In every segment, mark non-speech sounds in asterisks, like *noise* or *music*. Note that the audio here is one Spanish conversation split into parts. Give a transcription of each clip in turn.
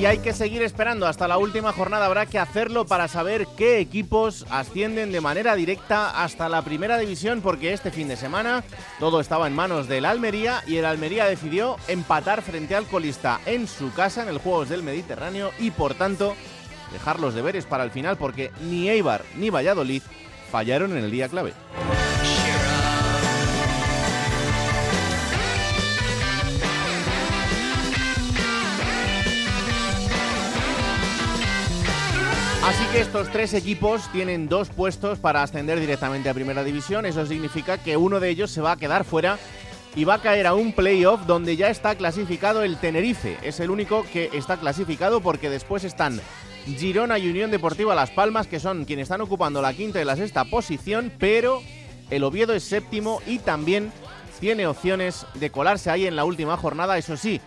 Y hay que seguir esperando hasta la última jornada. Habrá que hacerlo para saber qué equipos ascienden de manera directa hasta la primera división, porque este fin de semana todo estaba en manos del Almería y el Almería decidió empatar frente al colista en su casa en el Juegos del Mediterráneo y por tanto dejar los deberes para el final, porque ni Eibar ni Valladolid fallaron en el día clave. Que estos tres equipos tienen dos puestos para ascender directamente a Primera División. Eso significa que uno de ellos se va a quedar fuera y va a caer a un playoff donde ya está clasificado el Tenerife. Es el único que está clasificado porque después están Girona y Unión Deportiva Las Palmas, que son quienes están ocupando la quinta y la sexta posición, pero el Oviedo es séptimo y también tiene opciones de colarse ahí en la última jornada. Eso sí,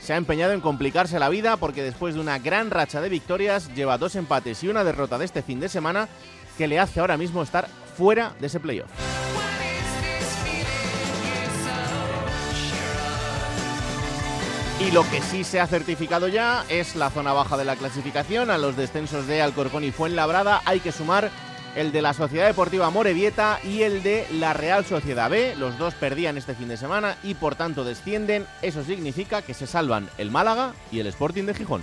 se ha empeñado en complicarse la vida porque después de una gran racha de victorias lleva dos empates y una derrota de este fin de semana que le hace ahora mismo estar fuera de ese playoff. Y lo que sí se ha certificado ya es la zona baja de la clasificación. A los descensos de Alcorcón y Fuenlabrada hay que sumar el de la Sociedad Deportiva Morevieta y el de la Real Sociedad B. Los dos perdían este fin de semana y por tanto descienden. Eso significa que se salvan el Málaga y el Sporting de Gijón.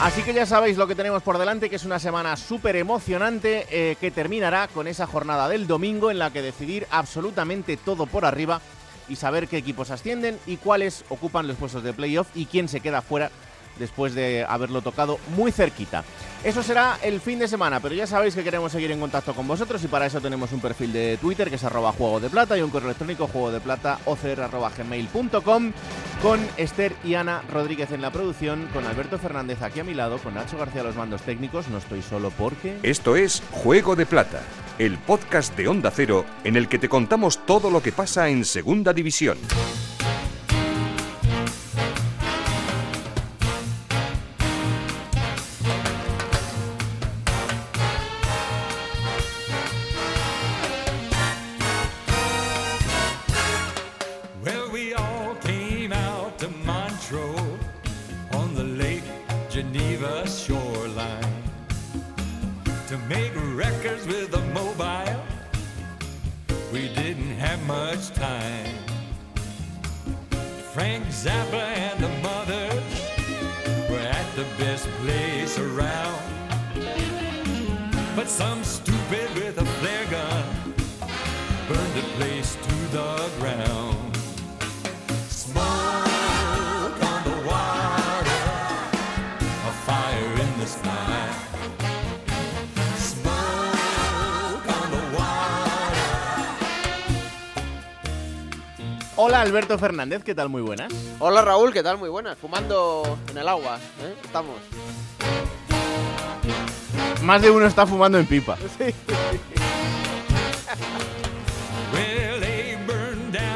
Así que ya sabéis lo que tenemos por delante, que es una semana súper emocionante eh, que terminará con esa jornada del domingo en la que decidir absolutamente todo por arriba y saber qué equipos ascienden y cuáles ocupan los puestos de playoff y quién se queda fuera después de haberlo tocado muy cerquita. Eso será el fin de semana, pero ya sabéis que queremos seguir en contacto con vosotros y para eso tenemos un perfil de Twitter que es arroba juego de plata y un correo electrónico juego de plata gmail.com con Esther y Ana Rodríguez en la producción, con Alberto Fernández aquí a mi lado, con Nacho García los mandos técnicos. No estoy solo porque... Esto es Juego de Plata, el podcast de Onda Cero en el que te contamos todo lo que pasa en Segunda División. Zappa and the mothers were at the best place around. But some stupid with a flare gun burned the place to the ground. Hola Alberto Fernández, ¿qué tal? Muy buenas. Hola Raúl, ¿qué tal? Muy buenas. Fumando en el agua, ¿eh? Estamos. Más de uno está fumando en pipa. *laughs* Down.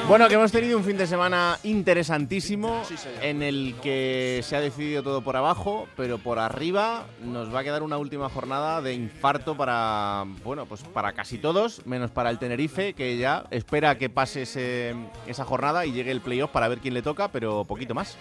Bueno, que hemos tenido un fin de semana interesantísimo en el que se ha decidido todo por abajo, pero por arriba nos va a quedar una última jornada de infarto para, bueno, pues para casi todos, menos para el Tenerife, que ya espera que pase ese- esa jornada y llegue el playoff para ver quién le toca, pero poquito más.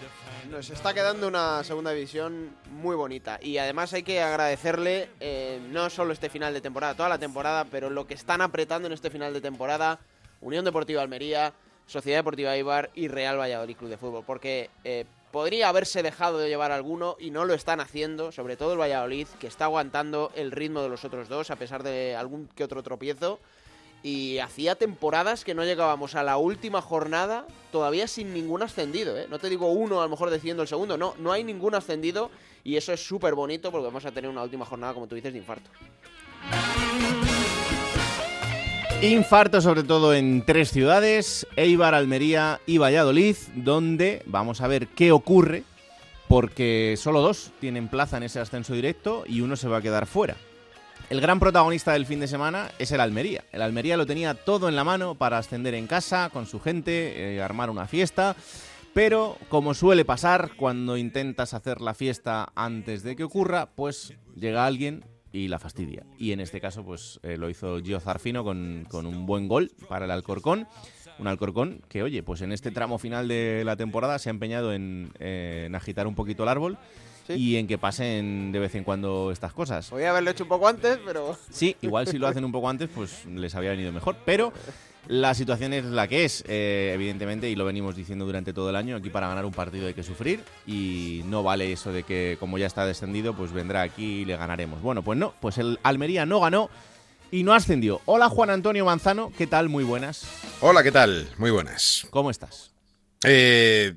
Nos está quedando una segunda división muy bonita. Y además hay que agradecerle eh, no solo este final de temporada, toda la temporada, pero lo que están apretando en este final de temporada Unión Deportiva Almería, Sociedad Deportiva Ibar y Real Valladolid Club de Fútbol. Porque eh, podría haberse dejado de llevar alguno y no lo están haciendo, sobre todo el Valladolid, que está aguantando el ritmo de los otros dos a pesar de algún que otro tropiezo. Y hacía temporadas que no llegábamos a la última jornada todavía sin ningún ascendido, ¿eh? No te digo uno a lo mejor decidiendo el segundo, no, no hay ningún ascendido y eso es súper bonito porque vamos a tener una última jornada, como tú dices, de infarto. Infarto sobre todo en tres ciudades, Eibar, Almería y Valladolid, donde vamos a ver qué ocurre, porque solo dos tienen plaza en ese ascenso directo y uno se va a quedar fuera. El gran protagonista del fin de semana es el Almería. El Almería lo tenía todo en la mano para ascender en casa, con su gente, eh, armar una fiesta. Pero, como suele pasar cuando intentas hacer la fiesta antes de que ocurra, pues llega alguien y la fastidia. Y en este caso, pues eh, lo hizo Gio Zarfino con, con un buen gol para el Alcorcón. Un Alcorcón que, oye, pues en este tramo final de la temporada se ha empeñado en, eh, en agitar un poquito el árbol Sí. y en que pasen de vez en cuando estas cosas. Podría haberlo hecho un poco antes, pero. Sí, igual si lo hacen un poco antes, pues les habría venido mejor. Pero la situación es la que es, eh, evidentemente, y lo venimos diciendo durante todo el año. Aquí para ganar un partido hay que sufrir y no vale eso de que como ya está descendido, pues vendrá aquí y le ganaremos. Bueno, pues no, pues el Almería no ganó y no ascendió. Hola Juan Antonio Manzano, ¿qué tal? Muy buenas. Hola, ¿qué tal? Muy buenas. ¿Cómo estás? Eh,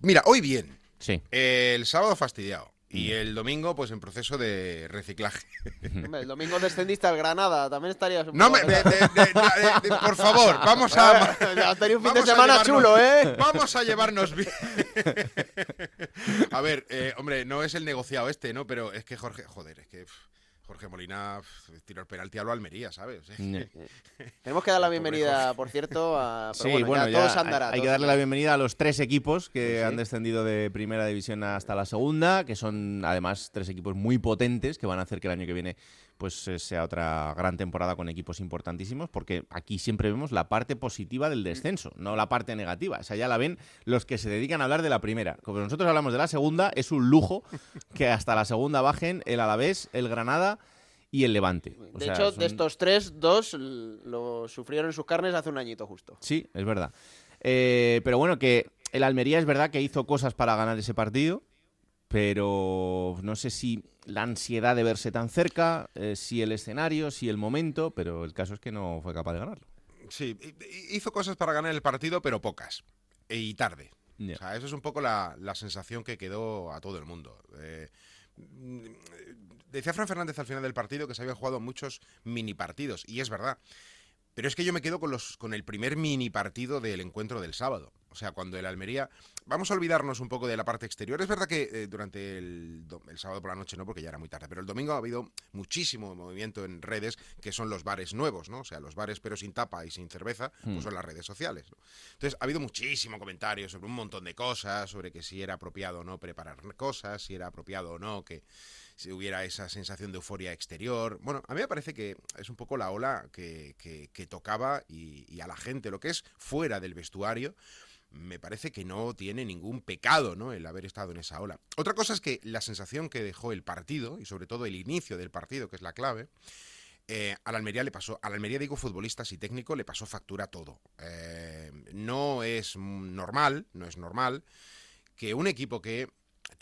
mira, hoy bien. Sí. El sábado fastidiado. Y el domingo, pues en proceso de reciclaje. Hombre, el domingo descendiste al Granada, también estarías un No, poco me, de- de- de- de- por favor, vamos a. *laughs* Has tenido un fin de semana chulo, ¿eh? Vamos a llevarnos bien. *laughs* a ver, eh, hombre, no es el negociado este, ¿no? Pero es que Jorge, joder, es que Jorge Molina tiró el penalti a lo Almería, ¿sabes? *laughs* Tenemos que dar la bienvenida, por cierto, a. *laughs* Pero Sí, bueno, bueno, ya, ya todo se hay- andará. hay, que darle la bienvenida a los tres equipos que sí. han descendido de primera división hasta la segunda, que son además tres equipos muy potentes que van a hacer que el año que viene pues eh, sea otra gran temporada con equipos importantísimos, porque aquí siempre vemos la parte positiva del descenso, no la parte negativa. O sea, ya la ven los que se dedican a hablar de la primera. Como nosotros hablamos de la segunda, es un lujo *laughs* que hasta la segunda bajen el Alavés, el Granada y el Levante. O De sea, hecho, son- de estos tres, dos lo sufrieron en sus carnes hace un añito justo. Sí, es verdad. Eh, pero bueno, que el Almería es verdad que hizo cosas para ganar ese partido, pero no sé si la ansiedad de verse tan cerca, eh, si el escenario, si el momento, pero el caso es que no fue capaz de ganarlo. Sí, hi- hi- hizo cosas para ganar el partido, pero pocas. Y tarde. Ya. O sea, eso es un poco la, la sensación que quedó a todo el mundo. Eh, mm, decía Fran Fernández al final del partido que se habían jugado muchos mini partidos, y es verdad. Pero es que yo me quedo con, los, con el primer mini partido del encuentro del sábado. O sea, cuando el Almería. Vamos a olvidarnos un poco de la parte exterior. Es verdad que eh, durante el, el sábado por la noche no, porque ya era muy tarde, pero el domingo ha habido muchísimo movimiento en redes, que son los bares nuevos, ¿no? O sea, los bares pero sin tapa y sin cerveza, Hmm. pues son las redes sociales. ¿no? Entonces, ha habido muchísimo comentario sobre un montón de cosas, sobre que si era apropiado o no preparar cosas, si era apropiado o no que si hubiera esa sensación de euforia exterior. Bueno, a mí me parece que es un poco la ola que, tocaba y, a la gente, lo que es fuera del vestuario, me parece que no tiene ningún pecado, ¿no? El haber estado en esa ola. Otra cosa es que la sensación que dejó el partido, y sobre todo el inicio del partido, que es la clave, eh, a la Almería le pasó, a la Almería digo futbolistas y técnico le pasó factura todo. Eh, no es normal, no es normal que un equipo que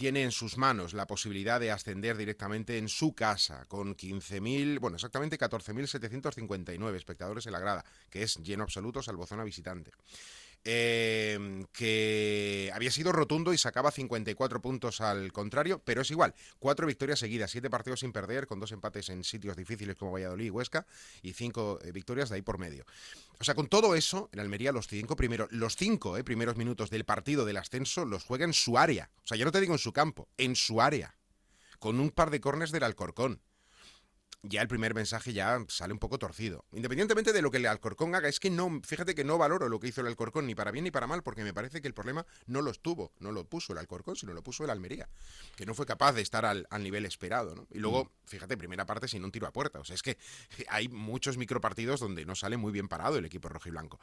tiene en sus manos la posibilidad de ascender directamente en su casa con 15.000, bueno, exactamente 14.759 espectadores en la grada, que es lleno absoluto salvo zona visitante. Eh, que había sido rotundo y sacaba 54 puntos al contrario, pero es igual, cuatro victorias seguidas, siete partidos sin perder, con dos empates en sitios difíciles como Valladolid y Huesca, y cinco eh, victorias de ahí por medio. O sea, con todo eso, en Almería los cinco primeros, los cinco eh, primeros minutos del partido del ascenso los juega en su área. O sea, ya no te digo en su campo, en su área. Con un par de cornes del Alcorcón. Ya el primer mensaje ya sale un poco torcido. Independientemente de lo que el Alcorcón haga, es que no, fíjate que no valoro lo que hizo el Alcorcón ni para bien ni para mal, porque me parece que el problema no lo estuvo, no lo puso el Alcorcón, sino lo puso el Almería, que no fue capaz de estar al, al nivel esperado. ¿no? Y luego, fíjate, primera parte sin un tiro a puerta. O sea, es que *laughs* hay muchos micropartidos donde no sale muy bien parado el equipo rojiblanco.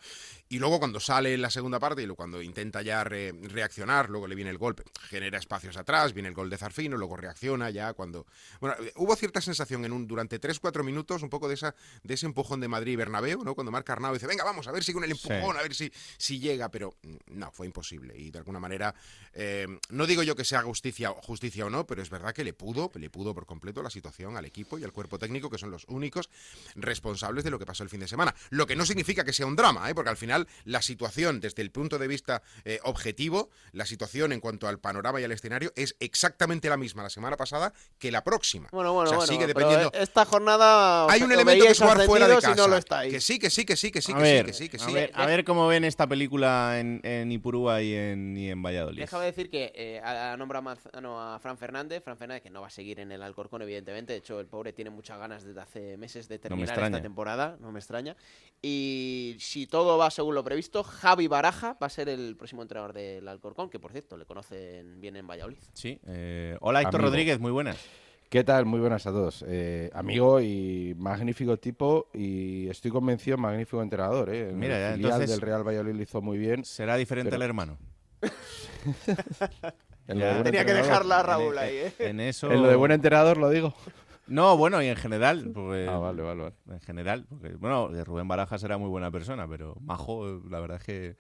Y luego cuando sale en la segunda parte y cuando intenta ya re- reaccionar, luego le viene el golpe, genera espacios atrás, viene el gol de Zarfino, luego reacciona ya cuando... Bueno, eh, hubo cierta sensación en un, durante 3-4 minutos, un poco de, esa, de ese empujón de Madrid y Bernabéu, ¿no? Cuando marca Arnau dice, venga, vamos, a ver si con el empujón, a ver si, si llega, pero mm, no, fue imposible. Y de alguna manera, eh, no digo yo que sea justicia, justicia o no, pero es verdad que le pudo, le pudo por completo la situación al equipo y al cuerpo técnico, que son los únicos responsables de lo que pasó el fin de semana. Lo que no significa que sea un drama, ¿eh? porque al final la situación, desde el punto de vista eh, objetivo, la situación en cuanto al panorama y al escenario es exactamente la misma la semana pasada que la próxima. Bueno, bueno, o sea, bueno. sigue dependiendo. esta esta jornada Hay un elemento que jugar fuera de casa. no lo estáis. Que sí, que sí, que sí, que sí, a, que ver, sí, que sí, que a ver, a ver cómo ven esta película en, en Ipurúa y en, y en Valladolid. Déjame decir que eh, nombrado Manzano a Fran Fernández. Fran Fernández que no va a seguir en el Alcorcón, evidentemente. De hecho, el pobre tiene muchas ganas desde hace meses de terminar esta temporada. No me extraña. Y si todo va según lo previsto, Javi Baraja va a ser el próximo entrenador del Alcorcón, que por cierto le conocen bien en Valladolid. Sí. eh, hola, Héctor Amigo. Rodríguez, muy buenas. ¿Qué tal? Muy buenas a todos. Eh, amigo y magnífico tipo y estoy convencido, magnífico entrenador. ¿eh? Mira, el ya, filial entonces- del Real Valladolid lo hizo muy bien. Será diferente Pero- *laughs* el hermano. En lo Ya. de buen Tenía que dejarla a En- Raúl ahí, ¿eh? En eso. En lo de buen entrenador lo digo. No, bueno, y en general. Porque, Ah, vale, vale, vale. En general. Porque, bueno, Rubén Barajas era muy buena persona, pero Majo, la verdad es que.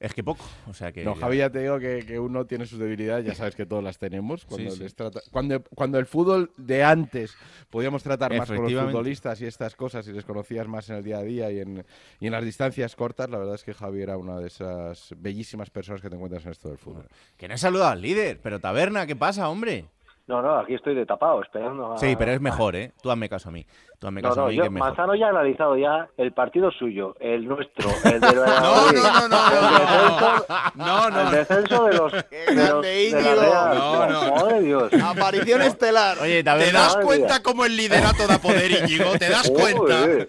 Es que poco. O sea que. No, Javi, ya te digo que, que uno tiene sus debilidades, ya sabes que todos las tenemos. Cuando, Sí, sí. les trata- cuando, cuando el fútbol de antes podíamos tratar más con los futbolistas y estas cosas y les conocías más en el día a día y en, y en las distancias cortas, la verdad es que Javi era una de esas bellísimas personas que te encuentras en esto del fútbol. Que no he saludado al líder. Pero Taberna, ¿qué pasa, hombre? No, no, aquí estoy de tapado, esperando a... Sí, pero es mejor, ¿eh? Tú hazme caso a mí. Tú hazme No, caso a no, mí, yo, que es mejor. Manzano ya ha analizado ya el partido suyo, el nuestro, *laughs* el de No, Valladolid, no, no, no, el no, descenso- no, el no. descenso de los... *laughs* De los- de la. Real. No, no, Madre Dios. Aparición estelar. Oye, ¿Te Taberna. das cuenta mía. cómo el liderato da poder, Íñigo? ¿Te das *laughs* cuenta? Joder.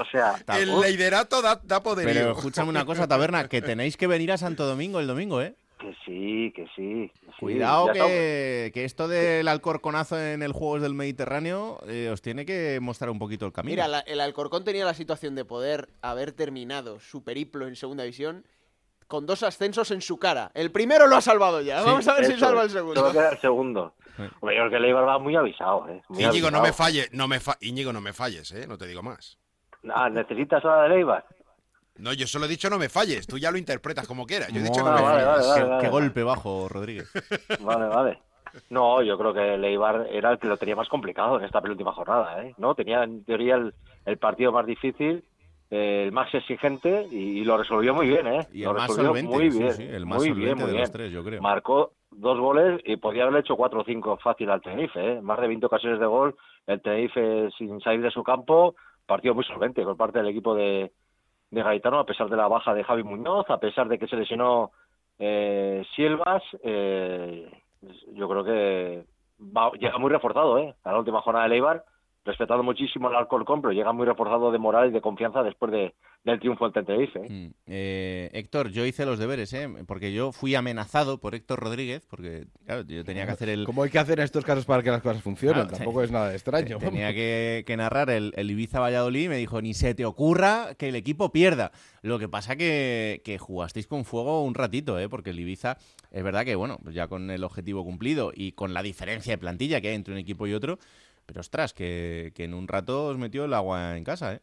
O sea, El liderato da, da poder. Pero escúchame una cosa, Taberna, que tenéis que venir a Santo Domingo el domingo, ¿eh? Que sí, que sí. que sí. Cuidado que, que esto del alcorconazo en el Juegos del Mediterráneo eh, os tiene que mostrar un poquito el camino. Mira, la- el Alcorcón tenía la situación de poder haber terminado su periplo en segunda división con dos ascensos en su cara. El primero lo ha salvado ya. Sí, Vamos a ver si salva el segundo. Solo queda el segundo. Sí. Hombre, yo creo que el Eibar va muy avisado, ¿eh? Muy Íñigo, no me falles, no me fa- Íñigo, no me falles, ¿eh? No te digo más. Ah, ¿necesitas hora del Eibar? No, yo solo he dicho no me falles. Tú ya lo interpretas como quieras. Yo he dicho no me vale, falles. vale, qué, vale, qué vale. golpe bajo, Rodríguez. *laughs* Vale, vale. No, yo creo que el Eibar era el que lo tenía más complicado en esta penúltima jornada, ¿eh? ¿No? Tenía en teoría el, el partido más difícil, eh, el más exigente y, y lo resolvió muy bien, ¿eh? Y lo el más resolvió solvente, muy sí, bien, sí, el más muy solvente bien, muy de bien. los tres, yo creo. Marcó dos goles y podía haberle hecho cuatro o cinco fácil al Tenerife, ¿eh? Más de 20 ocasiones de gol, el Tenerife sin salir de su campo, partido muy solvente por parte del equipo de, de Gaetano, a pesar de la baja de Javi Muñoz, a pesar de que se lesionó eh, Silvas, eh, yo creo que va- llega muy reforzado, ¿eh? A la última jornada del Eibar, respetando muchísimo al Alcorcón, pero llega muy reforzado de moral y de confianza después de, del triunfo ante el Tenerife. ¿eh? Mm, eh, Héctor, yo hice los deberes, ¿eh? Porque yo fui amenazado por Héctor Rodríguez, porque, claro, yo tenía que hacer el... Como hay que hacer en estos casos para que las cosas funcionen, Claro, tampoco es nada extraño. Tenía que, que narrar el, el Ibiza Valladolid y me dijo, ni se te ocurra que el equipo pierda. Lo que pasa que, que jugasteis con fuego un ratito, ¿eh? porque el Ibiza es verdad que, bueno, pues ya con el objetivo cumplido y con la diferencia de plantilla que hay entre un equipo y otro, pero ostras, que, que en un rato os metió el agua en casa, ¿eh?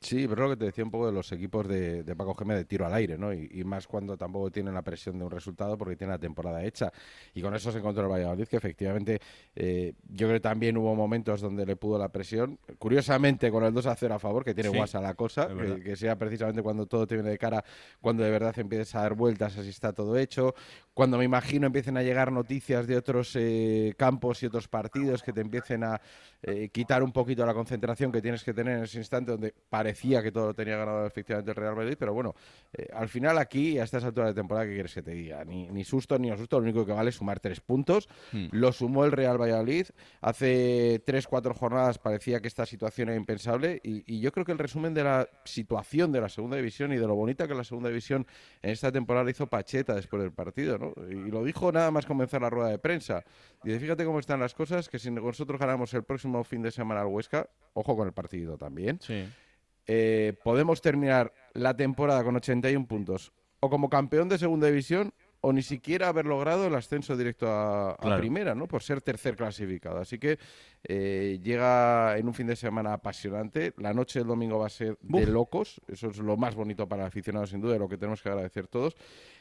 Sí, pero lo que te decía un poco de los equipos de, de Paco Gémez de tiro al aire, ¿no? Y, y más cuando tampoco tienen la presión de un resultado porque tienen la temporada hecha. Y con eso se encontró el Valladolid, que efectivamente eh, yo creo que también hubo momentos donde le pudo la presión. Curiosamente, con el 2 a 0 a favor, que tiene Sí, guasa la cosa, que, que sea precisamente cuando todo te viene de cara, cuando de verdad empiezas a dar vueltas, así está todo hecho. Cuando me imagino empiecen a llegar noticias de otros eh, campos y otros partidos que te empiecen a eh, quitar un poquito la concentración que tienes que tener en ese instante donde parecía que todo lo tenía ganado efectivamente el Real Madrid, pero bueno, eh, al final aquí, a estas alturas de temporada, ¿qué quieres que te diga? Ni, ni susto ni asusto, lo único que vale es sumar tres puntos. Hmm. Lo sumó el Real Valladolid. Hace tres, cuatro jornadas parecía que esta situación era impensable y, y yo creo que el resumen de la situación de la segunda división y de lo bonita que la segunda división en esta temporada hizo Pacheta después del partido, ¿no? Y lo dijo nada más comenzar la rueda de prensa. Dice, fíjate cómo están las cosas, que si nosotros ganamos el próximo fin de semana al Huesca, ojo con el partido también, Sí. eh, podemos terminar la temporada con 81 puntos o como campeón de segunda división o ni siquiera haber logrado el ascenso directo a, a Claro. primera, ¿no? Por ser tercer clasificado. Así que eh, llega en un fin de semana apasionante. La noche del domingo va a ser de locos. Eso es lo más bonito para el aficionado, sin duda, y lo que tenemos que agradecer todos.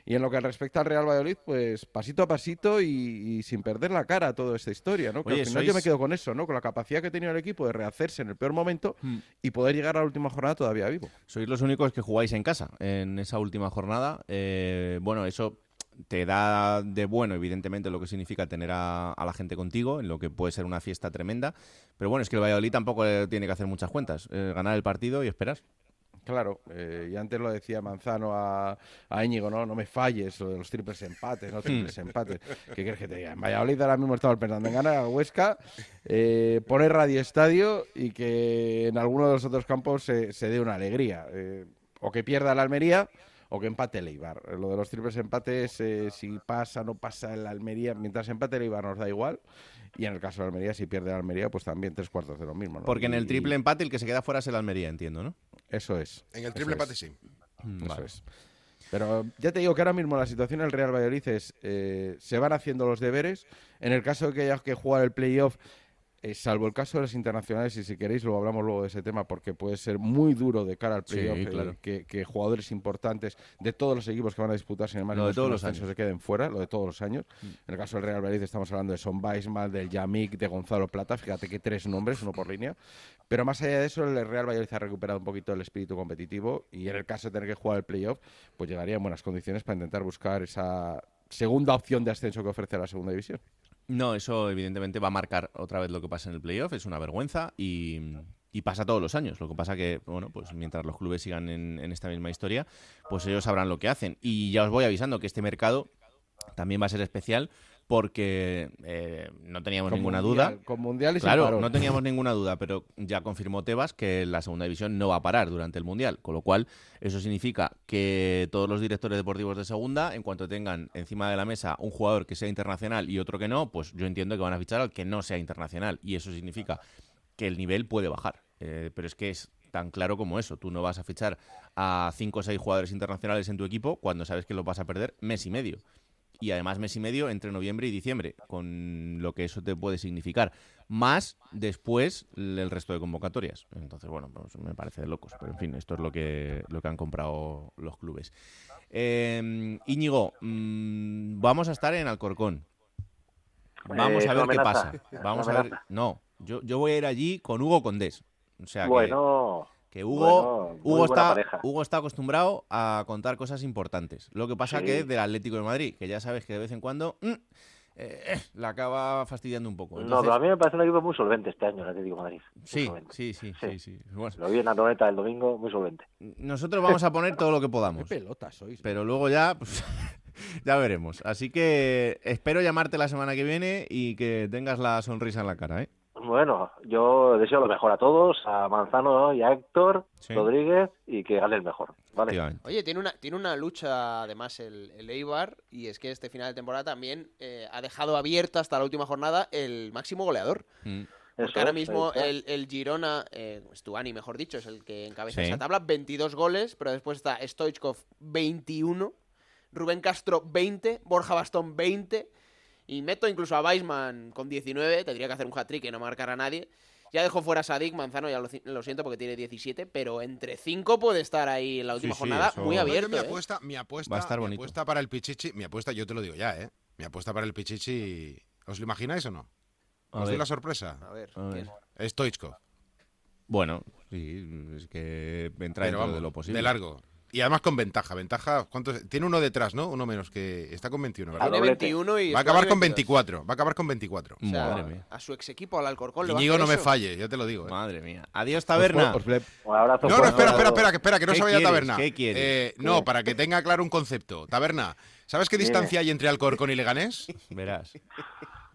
Y en lo que respecta al Real Valladolid, pues pasito a pasito y, y sin perder la cara a toda esta historia, ¿no? Que Oye, al final yo me quedo con eso, ¿no? Con la capacidad que ha tenido el equipo de rehacerse en el peor momento Mm. y poder llegar a la última jornada todavía vivo. Sois los únicos que jugáis en casa en esa última jornada. Eh, bueno, eso te da de bueno, evidentemente, lo que significa tener a, a la gente contigo, en lo que puede ser una fiesta tremenda. Pero bueno, es que el Valladolid tampoco eh, tiene que hacer muchas cuentas. eh, ganar el partido y esperar. Claro, eh, y antes lo decía Manzano a, a Íñigo, ¿no? No me falles, lo de los triples empates, ¿no? Triples empates. ¿Qué quieres que te diga? En Valladolid ahora mismo estamos pensando en ganar a Huesca, eh, poner Radio Estadio y que en alguno de los otros campos se, se dé una alegría. o que pierda la Almería o que empate el Eibar. Lo de los triples empates, eh, si pasa o no pasa el Almería, mientras empate el Eibar nos da igual. Y en el caso de Almería, si pierde la Almería, pues también tres cuartos de lo mismo. ¿no? Porque en el Y- triple empate el que se queda fuera es el Almería, entiendo, ¿no? Eso es. En el triple es. empate sí. Mm, Eso vale. es. Pero ya te digo que ahora mismo la situación en el Real Valladolid es, eh, se van haciendo los deberes. En el caso de que haya que jugar el playoff, eh, salvo el caso de los internacionales, y si queréis lo hablamos luego de ese tema, porque puede ser muy duro de cara al Sí, playoff eh, que, que jugadores importantes de todos los equipos que van a disputar, sin embargo, Lo de todos los años. Mm. se queden fuera, lo de todos los años. En el caso del Real Valladolid estamos hablando de Son Weisman, del Yamik, de Gonzalo Plata, fíjate que tres nombres, uno por línea. Pero más allá de eso, el Real Valladolid ha recuperado un poquito el espíritu competitivo y en el caso de tener que jugar el playoff, pues llegaría en buenas condiciones para intentar buscar esa segunda opción de ascenso que ofrece la segunda división. No, eso evidentemente va a marcar otra vez lo que pasa en el playoff, es una vergüenza y, y pasa todos los años. Lo que pasa que, bueno, pues mientras los clubes sigan en, en esta misma historia, pues ellos sabrán lo que hacen. Y ya os voy avisando que este mercado también va a ser especial porque eh, no teníamos Con ninguna mundial- duda. Con mundiales y Claro, no teníamos *laughs* ninguna duda, pero ya confirmó Tebas que la segunda división no va a parar durante el Mundial, con lo cual eso significa que todos los directores deportivos de segunda, en cuanto tengan encima de la mesa un jugador que sea internacional y otro que no, pues yo entiendo que van a fichar al que no sea internacional y eso significa que el nivel puede bajar. Eh, pero es que es tan claro como eso. Tú no vas a fichar a cinco o seis jugadores internacionales en tu equipo cuando sabes que los vas a perder mes y medio y además mes y medio entre noviembre y diciembre, con lo que eso te puede significar. Más después el resto de convocatorias. Entonces, bueno, pues me parece de locos. Pero en fin, esto es lo que, lo que han comprado los clubes. Eh, Íñigo, mm, vamos a estar en Alcorcón. Vamos Eh, a ver qué pasa. Vamos a ver. No, yo, yo voy a ir allí con Hugo Condés. O sea bueno, que Hugo, Bueno, muy Hugo, buena está, pareja. Hugo está acostumbrado a contar cosas importantes. Lo que pasa Sí. que es del Atlético de Madrid, que ya sabes que de vez en cuando mm, eh, eh, la acaba fastidiando un poco. no, pero a mí me parece un equipo muy solvente este año, el Atlético de Madrid. Sí, sí, sí, Sí. sí, sí. Bueno, Lo vi en la noveta el domingo, muy solvente. nosotros vamos a poner todo lo que *laughs* ¿Qué podamos. pelotas sois? Pero luego ya, pues, *laughs* ya veremos. Así que espero llamarte la semana que viene y que tengas la sonrisa en la cara, ¿eh? Bueno, yo deseo lo mejor a todos, a Manzano y a Héctor Sí. Rodríguez, y que gane el mejor. ¿vale? Oye, tiene una, tiene una lucha además el, el Eibar y es que este final de temporada también eh, ha dejado abierto hasta la última jornada el máximo goleador. Mm. Eso Porque ahora mismo el, el Girona, eh, Stuani mejor dicho, es el que encabeza Sí. esa tabla, 22 goles, pero después está Stoichkov 21, Rubén Castro 20, Borja Bastón 20 y meto incluso a Weisman con 19, tendría que hacer un hat-trick y no marcar a nadie. Ya dejó fuera a Sadik, Manzano, ya lo, siento porque tiene 17, pero entre 5 puede estar ahí en la última sí, jornada eso- muy abierto. mi ¿eh? apuesta, mi apuesta, Va a estar mi bonito. apuesta para el Pichichi, mi apuesta, yo te lo digo ya, ¿eh? Mi apuesta para el Pichichi, ¿os lo imagináis o no? A ¿Os doy la sorpresa? A ver, a ver. ¿quién? Stoichkov. Bueno, sí, es que entra Pero dentro vamos, de lo posible. de largo. Y además con ventaja. Ventaja, ¿cuántos? Tiene uno detrás, ¿no? Uno menos, que está con 21, ¿verdad? Tiene doblete. 21 y Va a acabar con 22. 24. Va a acabar con 24. O sea, Madre mía. A su ex equipo, al Alcorcón, Íñigo no me falle, yo te lo digo. ¿eh? Madre mía. Adiós, Os taberna. pu- os le- Un abrazo No, no, espera, espera, espera, que espera, que no ¿Qué se vaya quieres? taberna. ¿Qué quieres? Eh, no, para que tenga claro un concepto. Taberna, ¿sabes qué distancia hay entre Alcorcón y Leganés? Verás.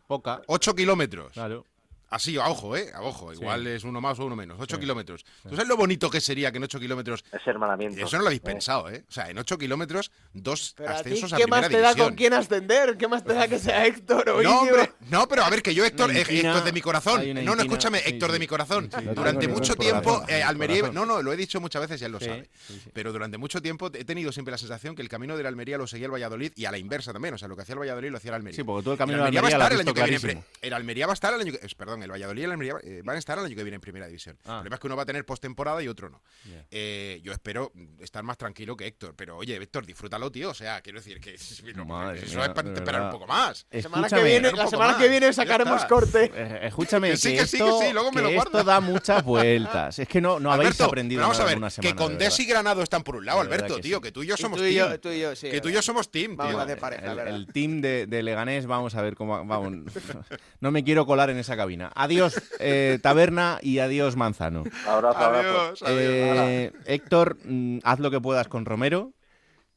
Poca. 8 kilómetros. Claro. Así, a ojo, ¿eh? A ojo. Sí. Igual es uno más o uno menos. 8 Sí. kilómetros. ¿Tú sabes lo bonito que sería que en 8 kilómetros... Ese hermanamiento. Eso no lo habéis pensado, ¿eh? O sea, en 8 kilómetros, dos Pero a ti, ascensos a ¿qué primera más te da división. con quién ascender? ¿Qué más te da que sea Héctor o No, Íñigo? hombre, no, pero a ver, que yo, Héctor, eh, inquina, Héctor de mi corazón. No, no, escúchame, sí, Héctor de mi corazón. Sí, sí. No Durante mucho tiempo, eh, Almería. No, no, lo he dicho muchas veces y él lo Sí, sabe. sí, sí. Pero durante mucho tiempo he tenido siempre la sensación que el camino de la Almería lo seguía el Valladolid y a la inversa también. O sea, lo que hacía el Valladolid lo hacía el Almería. Sí, porque tú el El camino de Almería va a Almería estar el año que viene. El Almería va a estar el año que. Perdón, el Valladolid y el Almería eh, van a estar el año que viene en primera división. Ah. El problema es que uno va a tener postemporada y otro no. Eh, yo espero estar más tranquilo que Héctor, pero oye, Héctor, disfrútalo, tío. O sea, quiero decir que *laughs* Madre eso mía, es para esperar un poco más. La semana que viene, un la poco semana más. Que viene sacaremos está. corte. Eh, Escúchame, Que sí, que sí, que esto, sí, luego me lo que guarda. esto da muchas vueltas. Es que no, no habéis Alberto, aprendido pero vamos nada a en ver, que semana. de Condés y. Granado están por un lado, De Alberto, que tío, sí. que tú y yo Y somos tú y yo, team. tú y yo, sí. que tú y yo somos team, Vamos tío. a hacer pareja, el, ¿verdad? el team de, de Leganés, vamos a ver cómo. Vamos, *laughs* no me quiero colar en esa cabina. Adiós, eh, Taberna, y adiós, Manzano. Abrazo, abrazo. Adiós, adiós. Eh, Héctor, mm, haz lo que puedas con Romero.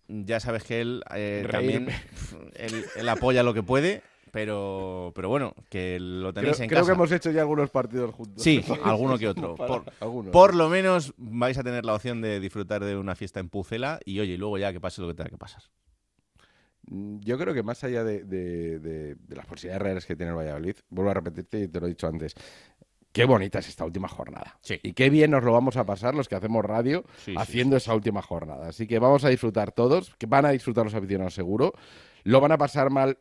Ya sabes que él eh, también él, él apoya lo que puede, pero, pero bueno, que lo Creo, tenéis en creo casa. que hemos hecho ya algunos partidos juntos. Sí, *laughs* alguno que otro. Por, algunos. por lo menos vais a tener la opción de disfrutar de una fiesta en Pucela y oye, y luego ya que pase lo que tenga que pasar. Mm, Yo creo que más allá de, de- de- de las posibilidades reales que tiene el Valladolid, vuelvo a repetirte y te lo he dicho antes, qué bonita es esta última jornada. Sí. Y qué bien nos lo vamos a pasar los que hacemos radio Sí, sí, haciendo esa última jornada. Así que vamos a disfrutar todos, que van a disfrutar los aficionados seguro, lo van a pasar mal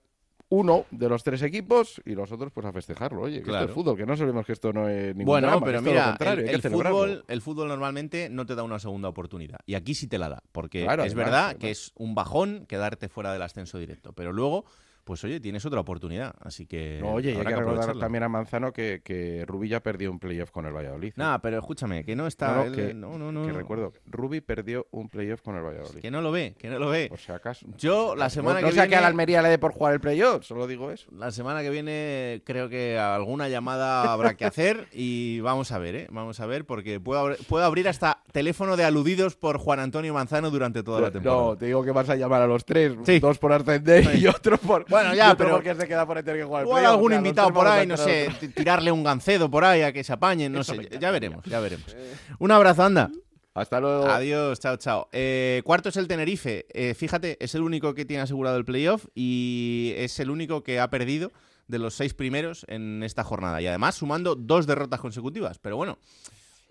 uno de los tres equipos y los otros pues a festejarlo. Oye, que Claro. esto es fútbol, que no sabemos que esto no es ningún Bueno, drama, pero lo mira, contrario, el, fútbol, el fútbol normalmente no te da una segunda oportunidad. Y aquí sí te la da. Porque Claro, es además, verdad además. que es un bajón quedarte fuera del ascenso directo. Pero luego, pues oye, tienes otra oportunidad. Así que. No, oye, y hay habrá que recordar también a Manzano que, que Rubí ya perdió un playoff con el Valladolid. ¿eh? Nah, pero escúchame, que no está. No, no, él- que- no, no, no. Que recuerdo, Rubí perdió un playoff con el Valladolid. Que no lo ve, que no lo ve. Por si acaso. Yo la semana no que sea que a la viene. Almería le dé por jugar el playoff, solo digo eso. La semana que viene creo que alguna llamada habrá que hacer y vamos a ver, ¿eh? Vamos a ver porque puedo, abri- puedo abrir hasta teléfono de aludidos por Juan Antonio Manzano durante toda la temporada. No, te digo que vas a llamar a los tres, Sí. dos por ascender y otro por. Bueno, ya, pero- porque se queda por tener que jugar el Igual playoff, algún invitado por ahí, no sé, tirarle un gancedo por ahí a que se apañen, no sé. Ya, veremos, ya veremos. Un abrazo, anda. Hasta luego. Adiós, chao, chao. Eh, cuarto es el Tenerife. Eh, fíjate, es el único que tiene asegurado el playoff y es el único que ha perdido de los seis primeros en esta jornada. Y además sumando dos derrotas consecutivas. Pero bueno,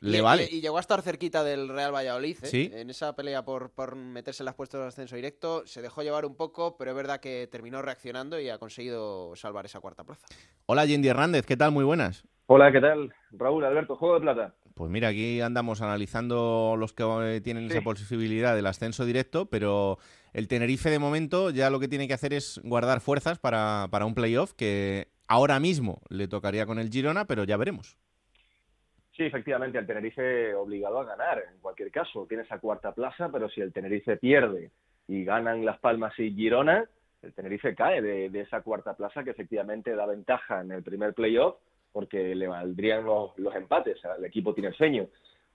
le y, vale. y- y llegó a estar cerquita del Real Valladolid. ¿eh? Sí. En esa pelea por, por meterse en las puestos de ascenso directo. Se dejó llevar un poco, pero es verdad que terminó reaccionando y ha conseguido salvar esa cuarta plaza. Hola, Yendi Hernández, ¿qué tal? Muy buenas. Hola, ¿qué tal? Raúl, Alberto, Juego de Plata. Pues mira, aquí andamos analizando los que eh, tienen esa posibilidad del ascenso directo, pero el Tenerife de momento ya lo que tiene que hacer es guardar fuerzas para, para un playoff que ahora mismo le tocaría con el Girona, pero ya veremos. Sí, efectivamente, el Tenerife obligado a ganar, en cualquier caso. Tiene esa cuarta plaza, pero si el Tenerife pierde y ganan Las Palmas y Girona, el Tenerife cae de, esa cuarta plaza que efectivamente da ventaja en el primer playoff porque le valdrían los, los empates al equipo tinerfeño.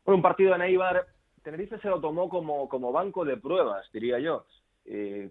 Bueno, un partido en Eibar, Tenerife se lo tomó como, como banco de pruebas, diría yo, eh,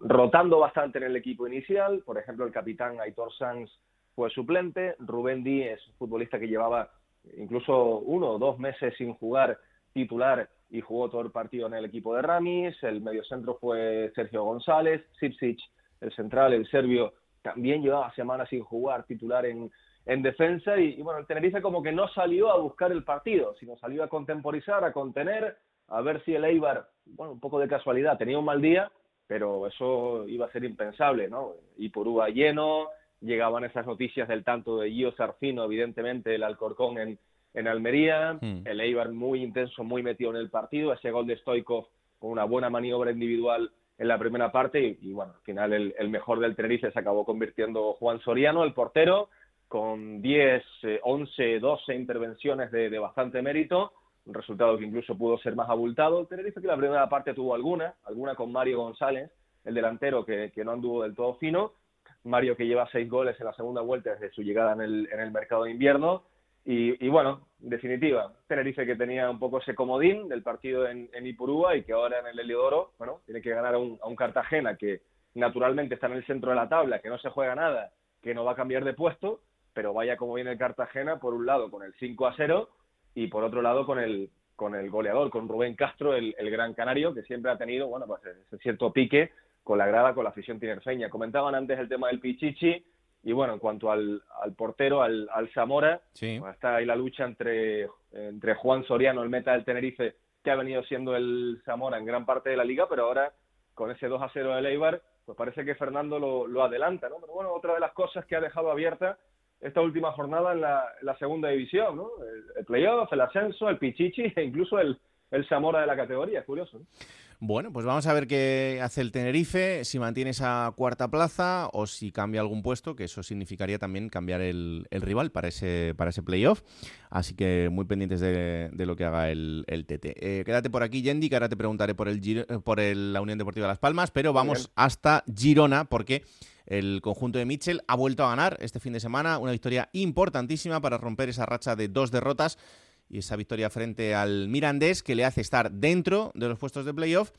rotando bastante en el equipo inicial. Por ejemplo, el capitán Aitor Sanz fue suplente, Rubén Díez, futbolista que llevaba incluso uno o dos meses sin jugar titular y jugó todo el partido en el equipo de Ramis, el mediocentro fue Sergio González, Sipsic, el central, el serbio, también llevaba semanas sin jugar titular en, en defensa y, y, bueno, el Tenerife como que no salió a buscar el partido, sino salió a contemporizar, a contener, a ver si el Eibar, bueno, un poco de casualidad, tenía un mal día, pero eso iba a ser impensable, ¿no? Y por Uva lleno, llegaban esas noticias del tanto de Gio Sarfino, evidentemente el Alcorcón en, en Almería, Hmm. el Eibar muy intenso, muy metido en el partido, ese gol de Stoikov con una buena maniobra individual en la primera parte y, y, bueno, al final el, el mejor del Tenerife se acabó convirtiendo Juan Soriano, el portero, con 10, eh, 11, 12 intervenciones de, de bastante mérito, un resultado que incluso pudo ser más abultado. El Tenerife que la primera parte tuvo alguna, alguna con Mario González, el delantero que, que no anduvo del todo fino, Mario que lleva seis goles en la segunda vuelta desde su llegada en el, mercado de invierno. Y, bueno, en definitiva, Tenerife que tenía un poco ese comodín del partido en, en Ipurúa y que ahora en el Heliodoro, bueno, tiene que ganar a un, a un Cartagena que naturalmente está en el centro de la tabla, que no se juega nada, que no va a cambiar de puesto, pero vaya como viene el Cartagena, por un lado con el 5 a 0 y por otro lado con el con el goleador, con Rubén Castro, el, el gran canario, que siempre ha tenido, bueno, pues ese cierto pique con la grada, con la afición tinerfeña. Comentaban antes el tema del Pichichi, y bueno, en cuanto al, al portero, al, al Zamora, Sí. pues está ahí la lucha entre, entre Juan Soriano, el meta del Tenerife, que ha venido siendo el Zamora en gran parte de la liga, pero ahora con ese 2 a 0 del Eibar, pues parece que Fernando lo, lo adelanta, ¿no? Pero bueno, otra de las cosas que ha dejado abierta esta última jornada en la, en la segunda división, ¿no? El, el playoff, el ascenso, el pichichi e incluso el, el Zamora de la categoría, es curioso. ¿no? Bueno, pues vamos a ver qué hace el Tenerife, si mantiene esa cuarta plaza o si cambia algún puesto, que eso significaría también cambiar el, el rival para ese, para ese playoff. Así que muy pendientes de, de lo que haga el, el TT. Eh, quédate por aquí, Yendi, que ahora te preguntaré por, el, Giro- eh, por el- la Unión Deportiva Las Palmas, pero vamos bien. hasta Girona porque el conjunto de Mitchell ha vuelto a ganar este fin de semana, una victoria importantísima para romper esa racha de dos derrotas y esa victoria frente al Mirandés que le hace estar dentro de los puestos de playoff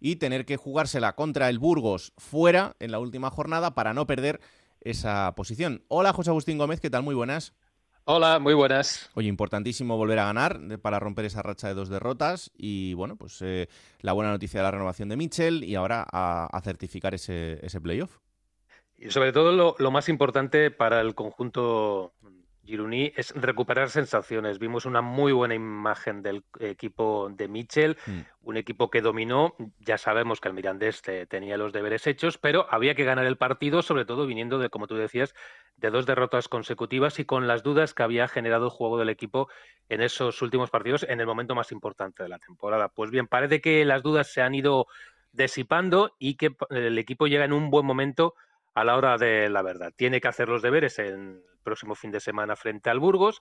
y tener que jugársela contra el Burgos fuera en la última jornada para no perder esa posición. Hola José Agustín Gómez, ¿qué tal? Muy buenas. Hola, muy buenas. Oye, importantísimo volver a ganar para romper esa racha de dos derrotas y bueno, pues eh, la buena noticia de la renovación de Mitchell y ahora a, a certificar ese, ese playoff. Y sobre todo lo, lo más importante para el conjunto gironí es recuperar sensaciones. Vimos una muy buena imagen del equipo de Mitchell, Mm. un equipo que dominó. Ya sabemos que el Mirandés te- tenía los deberes hechos, pero había que ganar el partido, sobre todo viniendo de, como tú decías, de dos derrotas consecutivas y con las dudas que había generado el juego del equipo en esos últimos partidos en el momento más importante de la temporada. Pues bien, parece que las dudas se han ido disipando y que el equipo llega en un buen momento a la hora de la verdad. Tiene que hacer los deberes en próximo fin de semana frente al Burgos,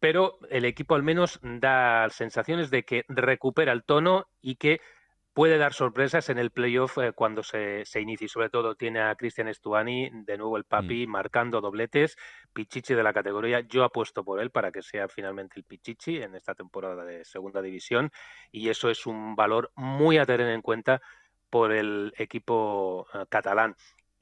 pero el equipo al menos da sensaciones de que recupera el tono y que puede dar sorpresas en el playoff eh, cuando se, se inicie. Sobre todo tiene a Cristian Estuani, de nuevo el papi, marcando dobletes, Pichichi de la categoría. Yo apuesto por él para que sea finalmente el Pichichi en esta temporada de segunda división y eso es un valor muy a tener en cuenta por el equipo eh, catalán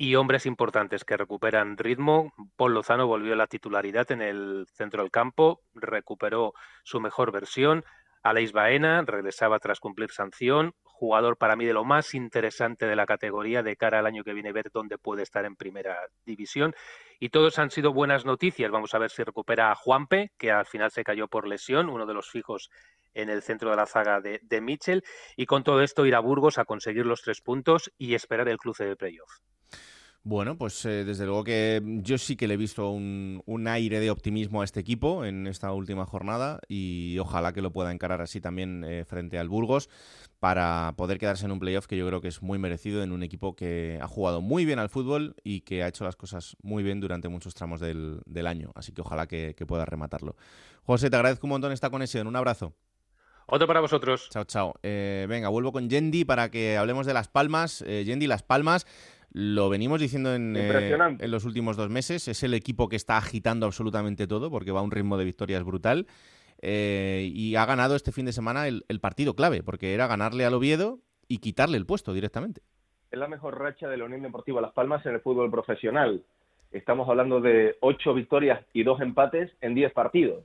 y hombres importantes que recuperan ritmo. Paul Lozano volvió a la titularidad en el centro del campo, recuperó su mejor versión. Aleix Baena regresaba tras cumplir sanción, jugador para mí de lo más interesante de la categoría de cara al año que viene ver dónde puede estar en primera división. Y todos han sido buenas noticias. Vamos a ver si recupera a Juanpe, que al final se cayó por lesión, uno de los fijos en el centro de la zaga de, de Mitchell. Y con todo esto ir a Burgos a conseguir los tres puntos y esperar el cruce de playoff. Bueno, pues eh, desde luego que yo sí que le he visto un, un aire de optimismo a este equipo en esta última jornada y ojalá que lo pueda encarar así también eh, frente al Burgos para poder quedarse en un playoff que yo creo que es muy merecido en un equipo que ha jugado muy bien al fútbol y que ha hecho las cosas muy bien durante muchos tramos del, del año. Así que ojalá que, que pueda rematarlo. José, te agradezco un montón esta conexión. Un abrazo. Otro para vosotros. Chao, chao. Eh, venga, vuelvo con Yendi para que hablemos de Las Palmas. Yendi, Las Palmas, lo venimos diciendo en, eh, en los últimos dos meses. Es el equipo que está agitando absolutamente todo porque va a un ritmo de victorias brutal. Eh, y ha ganado este fin de semana el, el partido clave, porque era ganarle al Oviedo y quitarle el puesto directamente. Es la mejor racha de la Unión Deportiva Las Palmas en el fútbol profesional. Estamos hablando de ocho victorias y dos empates en diez partidos.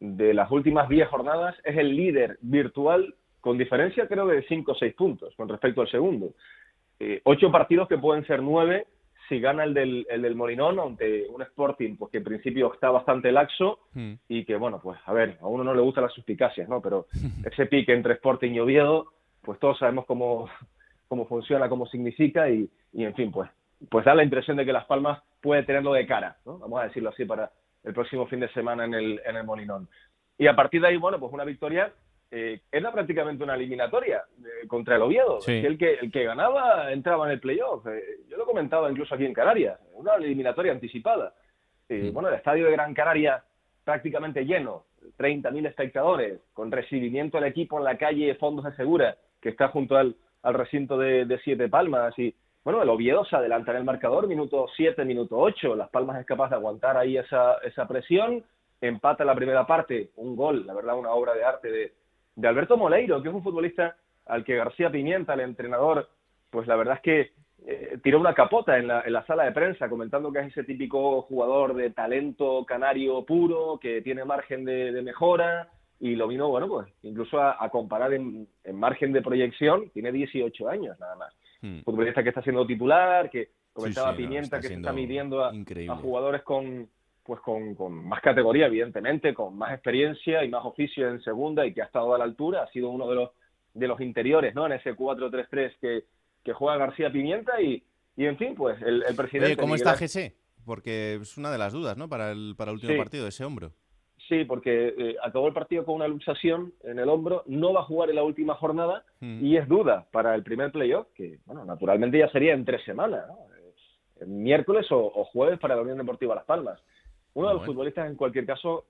De las últimas diez jornadas es el líder virtual con diferencia creo de cinco o seis puntos con respecto al segundo. Eh, ocho partidos que pueden ser nueve si gana el del, el del Molinón ante un Sporting pues que en principio está bastante laxo y que bueno pues a ver a uno no le gustan las suspicacias no pero *laughs* ese pique entre Sporting y Oviedo pues todos sabemos cómo cómo funciona cómo significa y, y en fin pues pues da la impresión de que Las Palmas puede tenerlo de cara no vamos a decirlo así para el próximo fin de semana en el en el Molinón. Y a partir de ahí bueno pues una victoria eh, era prácticamente una eliminatoria eh, contra el Oviedo. Sí. El, que el que ganaba entraba en el playoff. Eh, yo lo comentaba incluso aquí en Canarias, una eliminatoria anticipada. Eh, Bueno, el estadio de Gran Canaria prácticamente lleno, 30.000 espectadores, con recibimiento al equipo en la calle Fondos de Segura, que está junto al, al recinto de, de Siete Palmas. Y bueno, el Oviedo se adelanta en el marcador, minuto 7, minuto 8. Las Palmas es capaz de aguantar ahí esa, esa presión. Empata la primera parte, un gol, la verdad, una obra de arte de, de Alberto Moleiro, que es un futbolista al que García Pimienta, el entrenador, pues la verdad es que eh, tiró una capota en la, en la sala de prensa comentando que es ese típico jugador de talento canario puro, que tiene margen de, de mejora y lo vino, bueno, pues incluso a, a comparar en, en margen de proyección, tiene 18 años nada más. Hmm. Futbolista que está siendo titular, que comentaba sí, Pimienta que se está midiendo a jugadores con pues con, con más categoría, evidentemente, con más experiencia y más oficio en segunda y que ha estado a la altura, ha sido uno de los de los interiores, ¿no? En ese 4-3-3 que, que juega García Pimienta y, y en fin, pues el, el presidente... Oye, ¿cómo está GC? porque es una de las dudas, ¿no? Para el, para el último Sí. partido, ese hombro. Sí, porque eh, acabó el partido con una luxación en el hombro, no va a jugar en la última jornada Mm. y es duda para el primer playoff, que, bueno, naturalmente ya sería en tres semanas, ¿no? Eh, miércoles o, o jueves para la Unión Deportiva Las Palmas. Uno de los Bueno. futbolistas, en cualquier caso,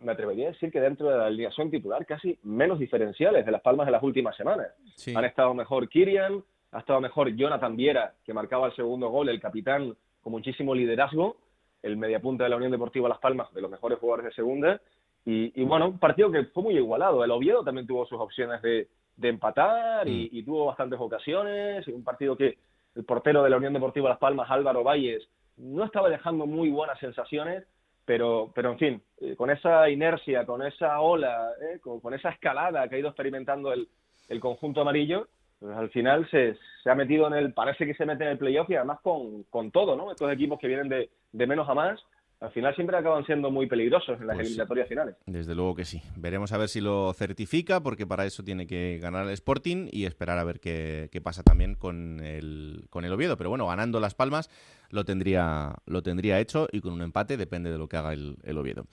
me atrevería a decir que dentro de la alineación titular casi menos diferenciales de Las Palmas de las últimas semanas. Sí. Han estado mejor Kirian, ha estado mejor Jonathan Viera, que marcaba el segundo gol, el capitán con muchísimo liderazgo, el mediapunta de la Unión Deportiva Las Palmas, de los mejores jugadores de segunda. Y, y bueno, un partido que fue muy igualado. El Oviedo también tuvo sus opciones de, de empatar y, y tuvo bastantes ocasiones. Un partido que el portero de la Unión Deportiva Las Palmas, Álvaro Valles, no estaba dejando muy buenas sensaciones. Pero, pero en fin, eh, con esa inercia, con esa ola, eh, con, esa escalada que ha ido experimentando el, el conjunto amarillo, pues al final se, se ha metido en el, parece que se mete en el playoff y además con, con todo, ¿no? Estos equipos que vienen de, de menos a más, al final siempre acaban siendo muy peligrosos en las Pues sí. eliminatorias finales. Desde luego que sí. Veremos a ver si lo certifica, porque para eso tiene que ganar el Sporting y esperar a ver qué, qué pasa también con el, con el Oviedo. Pero bueno, ganando Las Palmas lo tendría, lo tendría hecho y con un empate depende de lo que haga el, el Oviedo.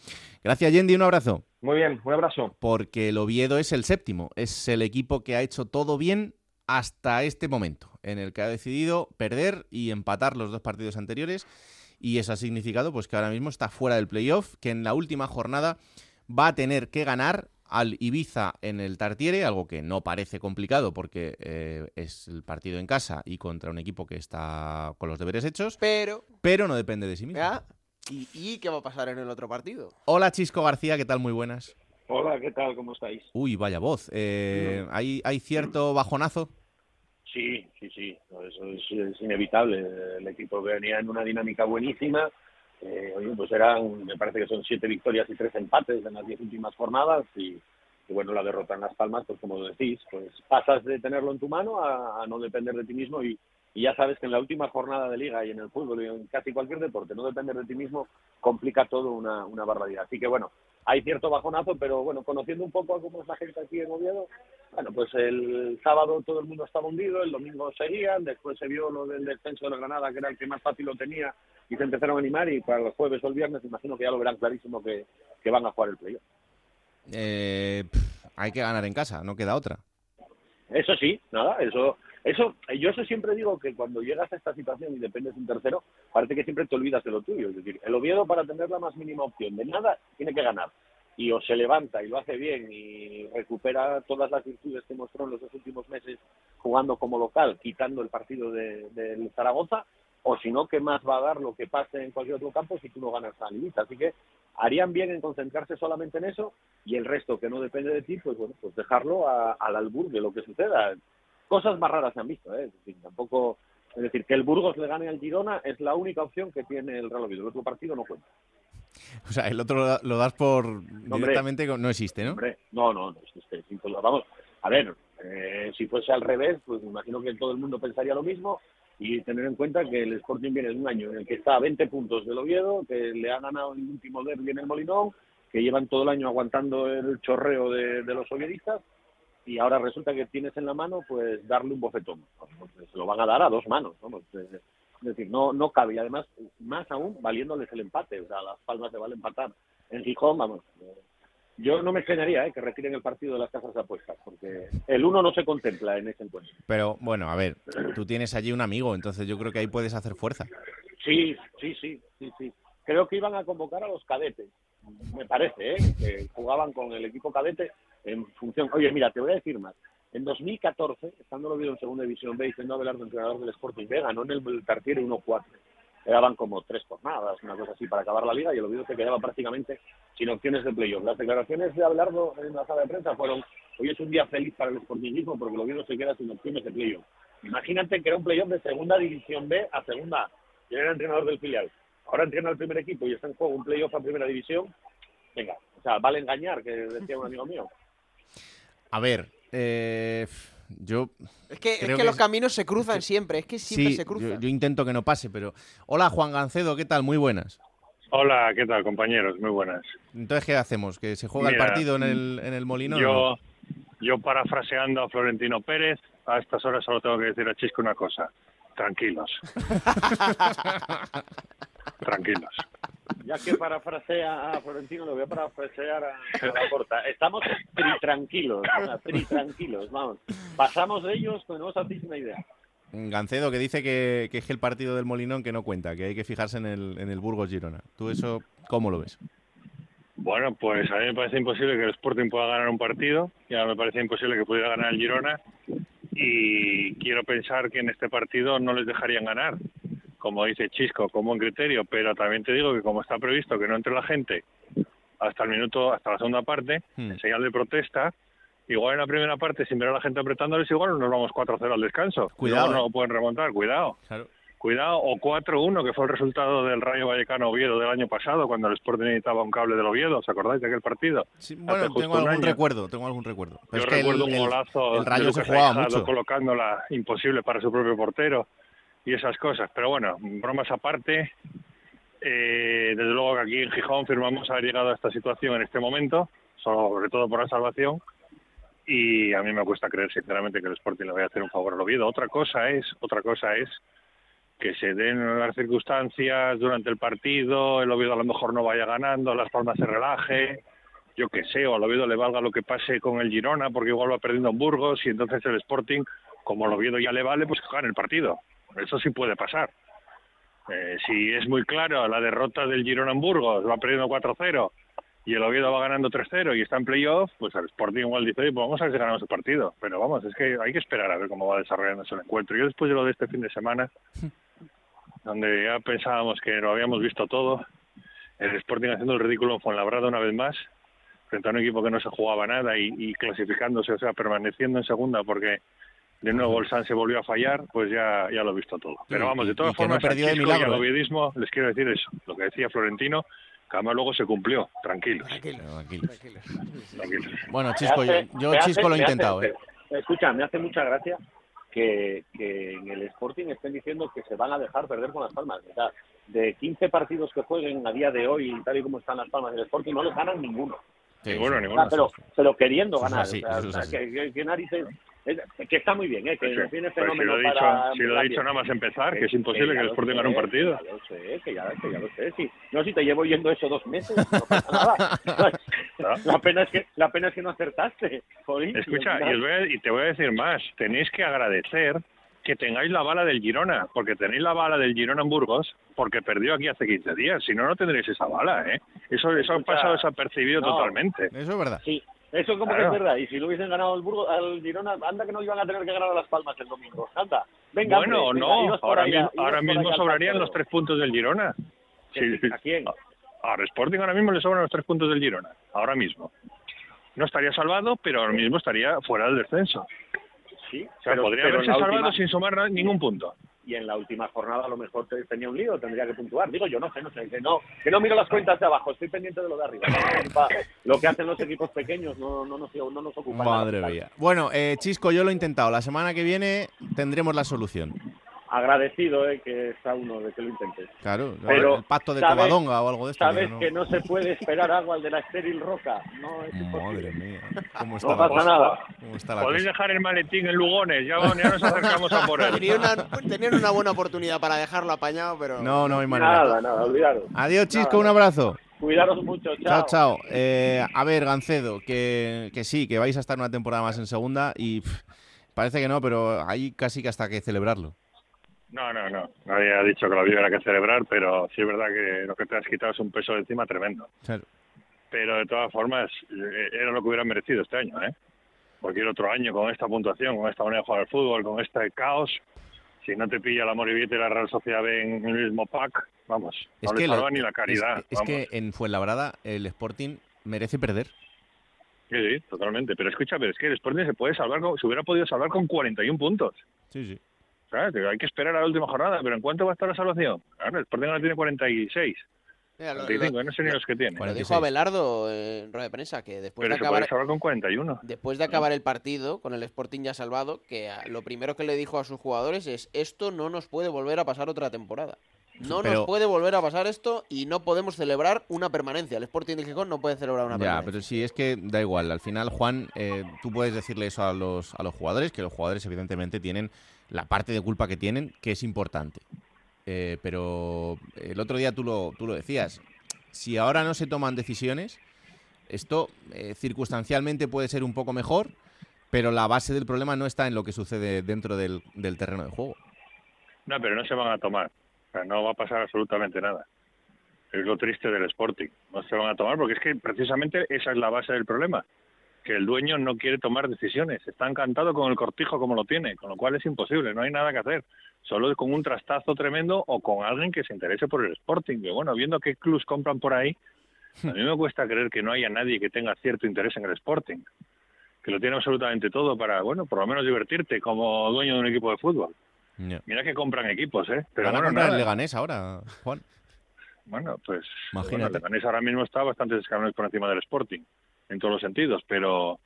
Gracias, Yendi, un abrazo. Muy bien, un abrazo. Porque el Oviedo es el séptimo, es el equipo que ha hecho todo bien hasta este momento, en el que ha decidido perder y empatar los dos partidos anteriores. Y eso ha significado pues, que ahora mismo está fuera del playoff, que en la última jornada va a tener que ganar al Ibiza en el Tartiere, algo que no parece complicado porque eh, es el partido en casa y contra un equipo que está con los deberes hechos, Pero, pero no depende de sí mismo. ¿Y, y qué va a pasar en el otro partido? Hola Chisco García, ¿qué tal? Muy buenas. Hola, ¿qué tal? ¿Cómo estáis? Uy, vaya voz. Eh, ¿hay, ¿Hay cierto bajonazo? Sí, sí, sí, eso es, es inevitable. El equipo venía en una dinámica buenísima. Eh, pues eran, me parece que son siete victorias y tres empates en las diez últimas jornadas y, y bueno, la derrota en Las Palmas, pues como decís, pues pasas de tenerlo en tu mano a, a no depender de ti mismo y, y ya sabes que en la última jornada de liga y en el fútbol y en casi cualquier deporte, no depender de ti mismo complica todo una, una barbaridad. Así que bueno, hay cierto bajonazo, pero bueno, conociendo un poco a cómo es la gente aquí en Oviedo, bueno, pues el sábado todo el mundo estaba hundido, el domingo seguían, después se vio lo del descenso de la Granada, que era el que más fácil lo tenía, y se empezaron a animar, y para el jueves o el viernes imagino que ya lo verán clarísimo que, que van a jugar el playoff. Eh, hay que ganar en casa, no queda otra. Eso sí, nada, eso, eso, yo eso siempre digo que cuando llegas a esta situación y dependes de un tercero, parece que siempre te olvidas de lo tuyo. Es decir, el Oviedo para tener la más mínima opción de nada tiene que ganar. Y o se levanta y lo hace bien y recupera todas las virtudes que mostró en los dos últimos meses jugando como local, quitando el partido de- del Zaragoza, o si no, ¿qué más va a dar lo que pase en cualquier otro campo si tú no ganas a Ibiza? Así que harían bien en concentrarse solamente en eso y el resto que no depende de ti, pues bueno, pues dejarlo a- al albur de lo que suceda. Cosas más raras se han visto, ¿eh? Es decir, tampoco, es decir, que el Burgos le gane al Girona es la única opción que tiene el Real Oviedo. El otro partido no cuenta. O sea, el otro lo- das por directamente, con- no existe, ¿no? Hombre, no, no, no existe. Vamos, a ver, eh, si fuese al revés, pues me imagino que todo el mundo pensaría lo mismo y tener en cuenta que el Sporting viene de un año en el que está a 20 puntos del Oviedo, que le ha ganado el último derbi en el Molinón, que llevan todo el año aguantando el chorreo de, de los oviedistas y ahora resulta que tienes en la mano pues darle un bofetón. Pues, se lo van a dar a dos manos, vamos. Es decir, no, no cabe. Y además, más aún, valiéndoles el empate. O sea, Las Palmas se vale empatar en Gijón, vamos. eh, Yo no me extrañaría eh, que retiren el partido de las casas de apuestas, porque el uno no se contempla en ese encuentro. Pero bueno, a ver, tú tienes allí un amigo, entonces yo creo que ahí puedes hacer fuerza. Sí, sí, sí, sí, sí. Creo que iban a convocar a los cadetes, me parece, ¿eh? que jugaban con el equipo cadete en función. Oye, mira, te voy a decir más. En 2014, estando lo en segunda división B y siendo Abelardo entrenador del Sporting B, ganó en el Tartiere 1-4. Quedaban como tres jornadas, una cosa así, para acabar la liga y el Oviedo se quedaba prácticamente sin opciones de playoff. Las declaraciones de Abelardo en la sala de prensa fueron hoy es un día feliz para el Sportingismo porque el Oviedo se queda sin opciones de playoff. Imagínate que era un playoff de segunda división B a segunda A. Y era entrenador del filial. Ahora entrena al primer equipo y está en juego un playoff a primera división. Venga, o sea, vale engañar, que decía un amigo mío. A ver, eh, yo... Es que, es creo que los caminos se cruzan siempre, es que siempre sí, se cruzan. yo, yo intento que no pase, pero... Hola, Juan Gancedo, ¿qué tal? Muy buenas. Hola, ¿qué tal, compañeros? Muy buenas. Entonces, ¿qué hacemos? ¿Que se juega Mira, el partido en el, en el Molino? Yo, yo parafraseando a Florentino Pérez, a estas horas solo tengo que decir a Chisco una cosa. Tranquilos. Tranquilos. Ya que parafrasea a Florentino, lo voy a parafrasear a, a *laughs* la corta. Estamos tri tranquilos, tri tranquilos, vamos. Pasamos de ellos, pues no os hacéis una idea. Gancedo que dice que, que es el partido del Molinón que no cuenta, que hay que fijarse en el, en el Burgos Girona. ¿Tú eso cómo lo ves? Bueno, pues a mí me parece imposible que el Sporting pueda ganar un partido, ya me parece imposible que pudiera ganar el Girona y quiero pensar que en este partido no les dejarían ganar, como dice Chisco, con buen criterio, pero también te digo que como está previsto que no entre la gente hasta el minuto, hasta la segunda parte, en señal de protesta, igual en la primera parte sin ver a la gente apretándoles, igual nos vamos 4-0 al descanso. Cuidado, Igual no eh. lo pueden remontar, cuidado. Cuidado, o 4-1, que fue el resultado del Rayo Vallecano Oviedo del año pasado, cuando el Sporting necesitaba un cable del Oviedo. ¿Os acordáis de aquel partido? Bueno, Hace justo tengo algún recuerdo, tengo algún recuerdo. Pero Yo es que el- recuerdo el, un golazo el Rayo de se jugaba mucho. colocándola imposible para su propio portero y esas cosas. Pero bueno, bromas aparte, eh, desde luego que aquí en Gijón firmamos haber llegado a esta situación en este momento, sobre todo por la salvación. Y a mí me cuesta creer sinceramente que el Sporting le vaya a hacer un favor al Oviedo. Otra cosa es, otra cosa es que se den las circunstancias durante el partido, el Oviedo a lo mejor no vaya ganando, Las Palmas se relaje, yo qué sé, o al Oviedo le valga lo que pase con el Girona, porque igual va perdiendo en Burgos y entonces el Sporting, como al Oviedo ya le vale, pues que gane el partido. Eso sí puede pasar. Eh, si es muy claro la derrota del Girona en Burgos, va perdiendo 4-0 y el Oviedo va ganando 3-0 y está en playoff, pues el Sporting igual dice, "Oye, pues vamos a ver si ganamos el partido. Pero vamos, es que hay que esperar a ver cómo va desarrollándose el encuentro. Yo después de lo de este fin de semana, donde ya pensábamos que lo habíamos visto todo, el Sporting haciendo el ridículo en Fuenlabrada una vez más, frente a un equipo que no se jugaba nada y, y clasificándose, o sea, permaneciendo en segunda porque de nuevo el San se volvió a fallar, pues ya, ya lo he visto todo. Pero vamos, de todas y no formas, perdió al Chisco y al ¿eh? les quiero decir eso, lo que decía Florentino, que además luego se cumplió, tranquilos. Tranquilos. Tranquilos. Bueno, Me Chisco, hace- yo, yo me hace- Chisco lo he me hace- intentado, ¿eh? Escucha, me hace mucha gracia que, que en el Sporting estén diciendo que se van a dejar perder con las palmas. O sea, de 15 partidos que jueguen a día de hoy, tal y como están las palmas del Sporting, no les ganan ninguno. Ninguno, O ninguno. sea, pero, pero queriendo ganar. así, o sea, eso es o sea, así. que, que- narices- es- que está muy bien, ¿eh? que Sí, viene pues si fenómeno lo he dicho, para... si lo he dicho nada más empezar, que es imposible que ya el Sporting gane un partido. Que ya lo sé, que ya, que ya lo sé. Sí. No, si te llevo oyendo eso dos meses, no pasa nada. *laughs* La pena es que, la pena es que no acertaste. jolín, Escucha, y, os voy a- y te voy a decir más. Tenéis que agradecer que tengáis la bala del Girona, porque tenéis la bala del Girona en Burgos, porque perdió aquí hace 15 días. Si no, no tendréis esa bala, ¿eh? Eso, eso ha pasado desapercibido no. totalmente. Eso es verdad. Sí, eso como Claro. que es verdad. Y si lo hubiesen ganado al Burgos, al Girona, anda que no iban a tener que ganar a Las Palmas el domingo. Anda, venga. bueno, hombre, no, ahora a- iros ahora mismo sobrarían los tres puntos del Girona. Sí. ¿A quién? Al Sporting ahora mismo le sobran los tres puntos del Girona, ahora mismo. No estaría salvado, pero ahora mismo estaría fuera del descenso. Sí, O sea, pero- podría pero haberse salvado última- sin sumar ningún punto. Y en la última jornada a lo mejor te- tenía un lío, tendría que puntuar. Digo yo, no sé, no sé, que no, que no miro las cuentas de abajo, estoy pendiente de lo de arriba. Lo que hacen los equipos pequeños no, no, nos, no nos ocupa. Madre mía. Bueno, eh, Chisco, yo lo he intentado. La semana que viene tendremos la solución. Agradecido eh, que está uno de que lo intentes. Claro, Pero el pacto de sabes- Covadonga o algo de esto. Sabes ¿no? que no se puede esperar agua al de la estéril roca. No, es Madre mía. ¿Cómo está No la pasa cosa? nada. ¿Cómo está la Podéis cosa? dejar el maletín en Lugones, ya, ya nos acercamos a por él. Una, tenían una buena oportunidad para dejarlo apañado, pero... No, no hay manera. Nada, nada, olvidaros. Adiós, Chisco, Nada, un abrazo. Cuidaros mucho, Chao, chao. chao. Eh, a ver, Gancedo, que, que sí, que vais a estar una temporada más en segunda y pff, parece que no, pero hay casi que hasta que celebrarlo. No, no, no. Nadie ha dicho que lo había que celebrar, pero sí es verdad que lo que te has quitado es un peso de encima tremendo. Claro. Pero de todas formas, eh, era lo que hubieran merecido este año, ¿eh? Cualquier otro año con esta puntuación, con esta manera de jugar al fútbol, con este caos, si no te pilla la Moribita y la Real Sociedad B en el mismo pack, vamos, no le lo- ni la caridad. es- es que en Fuenlabrada el Sporting merece perder. Sí, sí, totalmente. Pero escucha, pero es que el Sporting se puede salvar, con- se hubiera podido salvar con 41 puntos. Sí, sí. Hay que esperar a la última jornada, pero ¿en cuánto va a estar la salvación? Claro, el Sporting ahora tiene 46. Mira, lo- 45, lo- no sé ni los que tiene. Lo dijo Abelardo en rueda de prensa, que después Pero de acabar... con 41. Después de acabar el partido con el Sporting ya salvado, que a- lo primero que le dijo a sus jugadores es esto no nos puede volver a pasar otra temporada. No Pero- nos puede volver a pasar esto y no podemos celebrar una permanencia. El Sporting de Gijón no puede celebrar una Ya, permanencia. pero sí, es que da igual. Al final, Juan, eh, tú puedes decirle eso a los, a los jugadores, que los jugadores evidentemente tienen la parte de culpa que tienen, que es importante. Eh, pero el otro día tú lo, tú lo decías. Si ahora no se toman decisiones, esto eh, circunstancialmente puede ser un poco mejor, pero la base del problema no está en lo que sucede dentro del, del terreno de juego. No, pero no se van a tomar. O sea, no va a pasar absolutamente nada. Es lo triste del Sporting. No se van a tomar porque es que precisamente esa es la base del problema. Que el dueño no quiere tomar decisiones. Está encantado con el cortijo como lo tiene, con lo cual es imposible. No hay nada que hacer. Solo con un trastazo tremendo o con alguien que se interese por el Sporting. Que bueno, viendo qué clubs compran por ahí, a mí me cuesta creer que no haya nadie que tenga cierto interés en el Sporting. Que lo tiene absolutamente todo para, bueno, por lo menos divertirte como dueño de un equipo de fútbol. Mira que compran equipos, ¿eh? Pero Van a bueno, nada. el Leganés ahora, Juan. Bueno, pues Imagínate. bueno, el Leganés ahora mismo está bastante escalones por encima del Sporting, en todos los sentidos, pero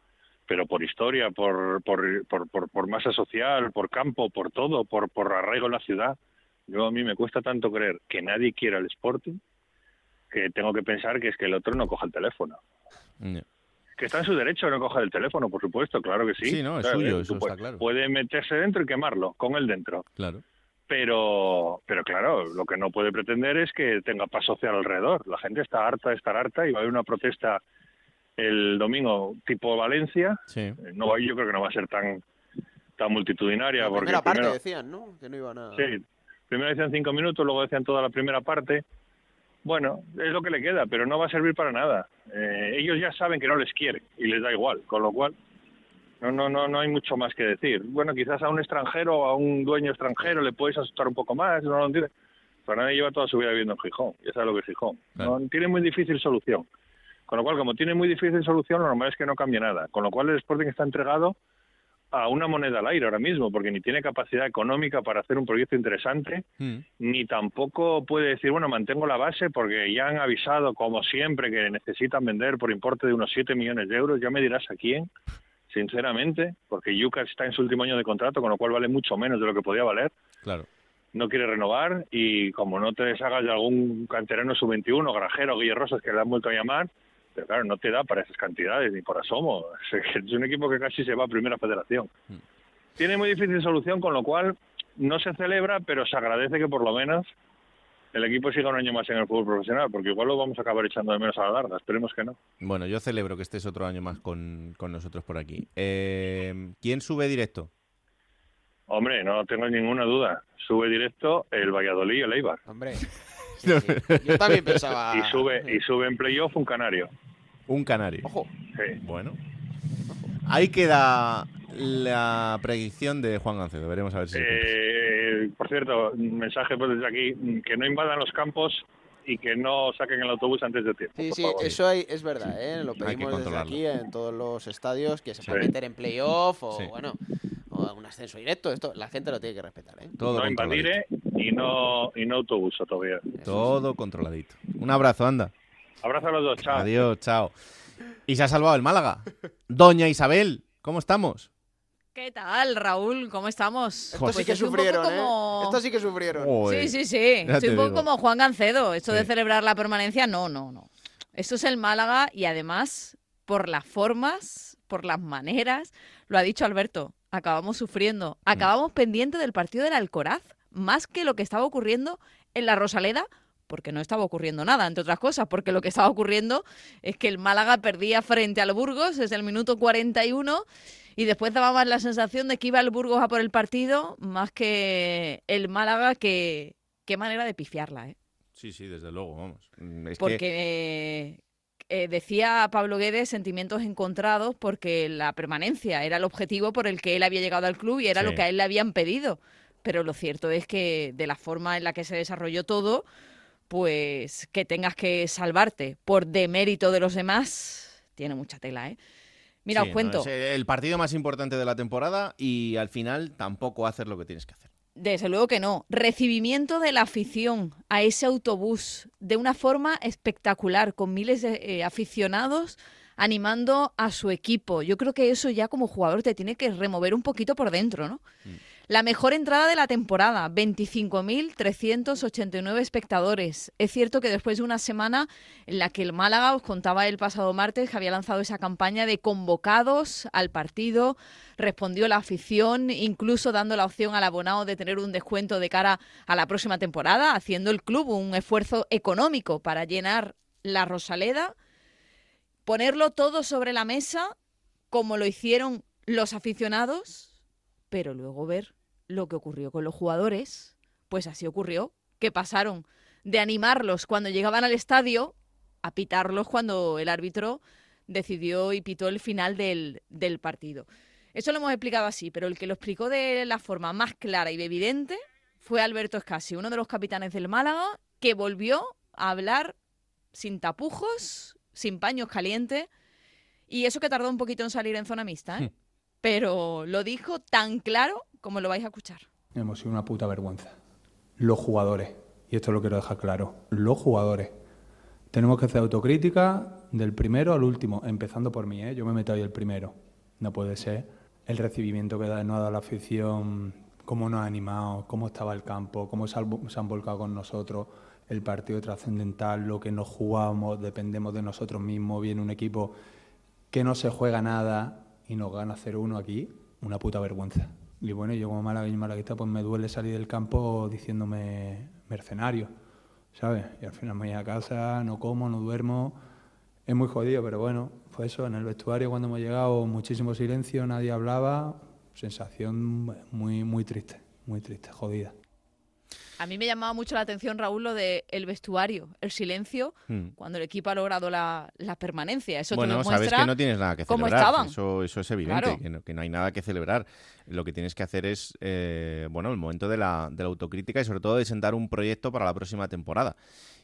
pero por historia, por, por, por, por, por masa social, por campo, por todo, por, por arraigo en la ciudad. Yo a mí me cuesta tanto creer que nadie quiera el Sporting que tengo que pensar que es que el otro no coja el teléfono. Que está en su derecho de no coger el teléfono, por supuesto, claro que sí. Sí, no, es Claro, suyo, eh, eso está claro. Puede meterse dentro y quemarlo, con él dentro Claro. pero pero claro, lo que no puede pretender es que tenga paz social alrededor. La gente está harta de estar harta y va a haber una protesta el domingo tipo Valencia. Sí. Eh, No va- yo creo que no va a ser tan tan multitudinaria La porque primera parte primero, decían, ¿no? Que no iban a... sí, primero decían cinco minutos, luego decían toda la primera parte. Bueno, es lo que le queda, pero no va a servir para nada. Eh, ellos ya saben que no les quiere y les da igual, con lo cual no, no, no, no hay mucho más que decir. Bueno, quizás a un extranjero o a un dueño extranjero le puedes asustar un poco más, no lo entiende. Pero nadie lleva toda su vida viviendo en Gijón, ya sabe lo que es Gijón. No, tiene muy difícil solución. Con lo cual, como tiene muy difícil solución, lo normal es que no cambie nada. Con lo cual, el Sporting está entregado a una moneda al aire ahora mismo, porque ni tiene capacidad económica para hacer un proyecto interesante, ni tampoco puede decir, bueno, mantengo la base porque ya han avisado, como siempre, que necesitan vender por importe de unos 7 millones de euros. Ya me dirás a quién, sinceramente, porque Yuka está en su último año de contrato, con lo cual vale mucho menos de lo que podía valer. Claro. No quiere renovar y como no te deshagas de algún canterano sub-21, Grajero, Guille Rosas, que le han vuelto a llamar, pero claro, no te da para esas cantidades ni por asomo. *laughs* Es un equipo que casi se va a primera federación. Tiene muy difícil solución, con lo cual no se celebra, pero se agradece que por lo menos el equipo siga un año más en el fútbol profesional, porque igual lo vamos a acabar echando de menos a la larga. Esperemos que no. Bueno, yo celebro que estés otro año más con, con nosotros por aquí. Eh, ¿Quién sube directo? Hombre, no tengo ninguna duda. Sube directo el Valladolid y el Eibar. Hombre. *laughs* Yo también pensaba... Y sube, y sube en playoff un canario. Un canario. Ojo. Sí. Bueno. Ahí queda la predicción de Juan Gancedo. Veremos a ver si... Eh, por cierto, un mensaje pues desde aquí, que no invadan los campos y que no saquen el autobús antes de tiempo. Sí, por sí, favor. eso hay- es verdad, ¿eh? Lo pedimos desde aquí en todos los estadios, que se puede Sí. meter en playoff o, Sí. bueno, o un ascenso directo. Esto la gente lo tiene que respetar, ¿eh? Todo no invadir eh, y no, y no autobús todavía. Todo controladito. Un abrazo, anda. Abrazo a los dos, chao. Adiós, chao. Y se ha salvado el Málaga. Doña Isabel, ¿cómo estamos? ¿Qué tal, Raúl? ¿Cómo estamos? Estos sí Pues que poco sufrieron, como- ¿eh? Estos sí que sufrieron. Sí, sí, sí. Estoy un poco digo. como Juan Gancedo. Esto de celebrar la permanencia, no, no, no. Esto es el Málaga y además, por las formas, por las maneras, lo ha dicho Alberto, acabamos sufriendo. Mm. Acabamos pendientes del partido del Alcoraz, más que lo que estaba ocurriendo en la Rosaleda, porque no estaba ocurriendo nada, entre otras cosas, porque lo que estaba ocurriendo es que el Málaga perdía frente al Burgos desde el minuto 41 y después daba más la sensación de que iba el Burgos a por el partido, más que el Málaga, que qué manera de pifiarla, ¿eh? Sí, sí, desde luego, vamos. Mm, que Porque eh, decía Pablo Guedes sentimientos encontrados porque la permanencia era el objetivo por el que él había llegado al club y era Sí. lo que a él le habían pedido. Pero lo cierto es que de la forma en la que se desarrolló todo, pues que tengas que salvarte por demérito de los demás, tiene mucha tela, ¿eh? Mira, Sí, os no, cuento. es el partido más importante de la temporada y al final tampoco hacer lo que tienes que hacer. Desde luego que no. Recibimiento de la afición a ese autobús de una forma espectacular, con miles de eh, aficionados animando a su equipo. Yo creo que eso ya como jugador te tiene que remover un poquito por dentro, ¿no? La mejor entrada de la temporada, 25.389 espectadores. Es cierto que después de una semana en la que el Málaga, os contaba el pasado martes, que había lanzado esa campaña de convocados al partido, respondió la afición, incluso dando la opción al abonado de tener un descuento de cara a la próxima temporada, haciendo el club un esfuerzo económico para llenar la Rosaleda, ponerlo todo sobre la mesa, como lo hicieron los aficionados, pero luego ver lo que ocurrió con los jugadores, pues así ocurrió, que pasaron de animarlos cuando llegaban al estadio a pitarlos cuando el árbitro decidió y pitó el final del, del partido. Eso lo hemos explicado así, pero el que lo explicó de la forma más clara y evidente fue Alberto Escasi, uno de los capitanes del Málaga, que volvió a hablar sin tapujos, sin paños calientes, y eso que tardó un poquito en salir en zona mixta, ¿eh? pero lo dijo tan claro como lo vais a escuchar. Hemos sido una puta vergüenza. Los jugadores, y esto lo quiero dejar claro, los jugadores. Tenemos que hacer autocrítica del primero al último, empezando por mí, ¿eh? yo me meto ahí el primero. No puede ser el recibimiento que da- nos ha dado la afición, cómo nos ha animado, cómo estaba el campo, cómo se han volcado con nosotros, el partido trascendental, lo que nos jugamos, dependemos de nosotros mismos, viene un equipo que no se juega nada y nos gana 0-1 aquí, una puta vergüenza. Y bueno, yo como malagueño malaguista, pues me duele salir del campo diciéndome mercenario, ¿sabes? Y al final me voy a casa, no como, no duermo, es muy jodido, pero bueno, fue eso, en el vestuario cuando hemos llegado, muchísimo silencio, nadie hablaba, sensación muy, muy triste, muy triste, jodida. A mí me llamaba mucho la atención, Raúl, lo de el vestuario, el silencio, Hmm. cuando el equipo ha logrado la, la permanencia. Eso te bueno, sabes demuestra que no tienes nada que celebrar. Eso, eso es evidente, Claro. que, no, que no hay nada que celebrar. Lo que tienes que hacer es, eh, bueno, el momento de la, de la autocrítica y sobre todo de sentar un proyecto para la próxima temporada.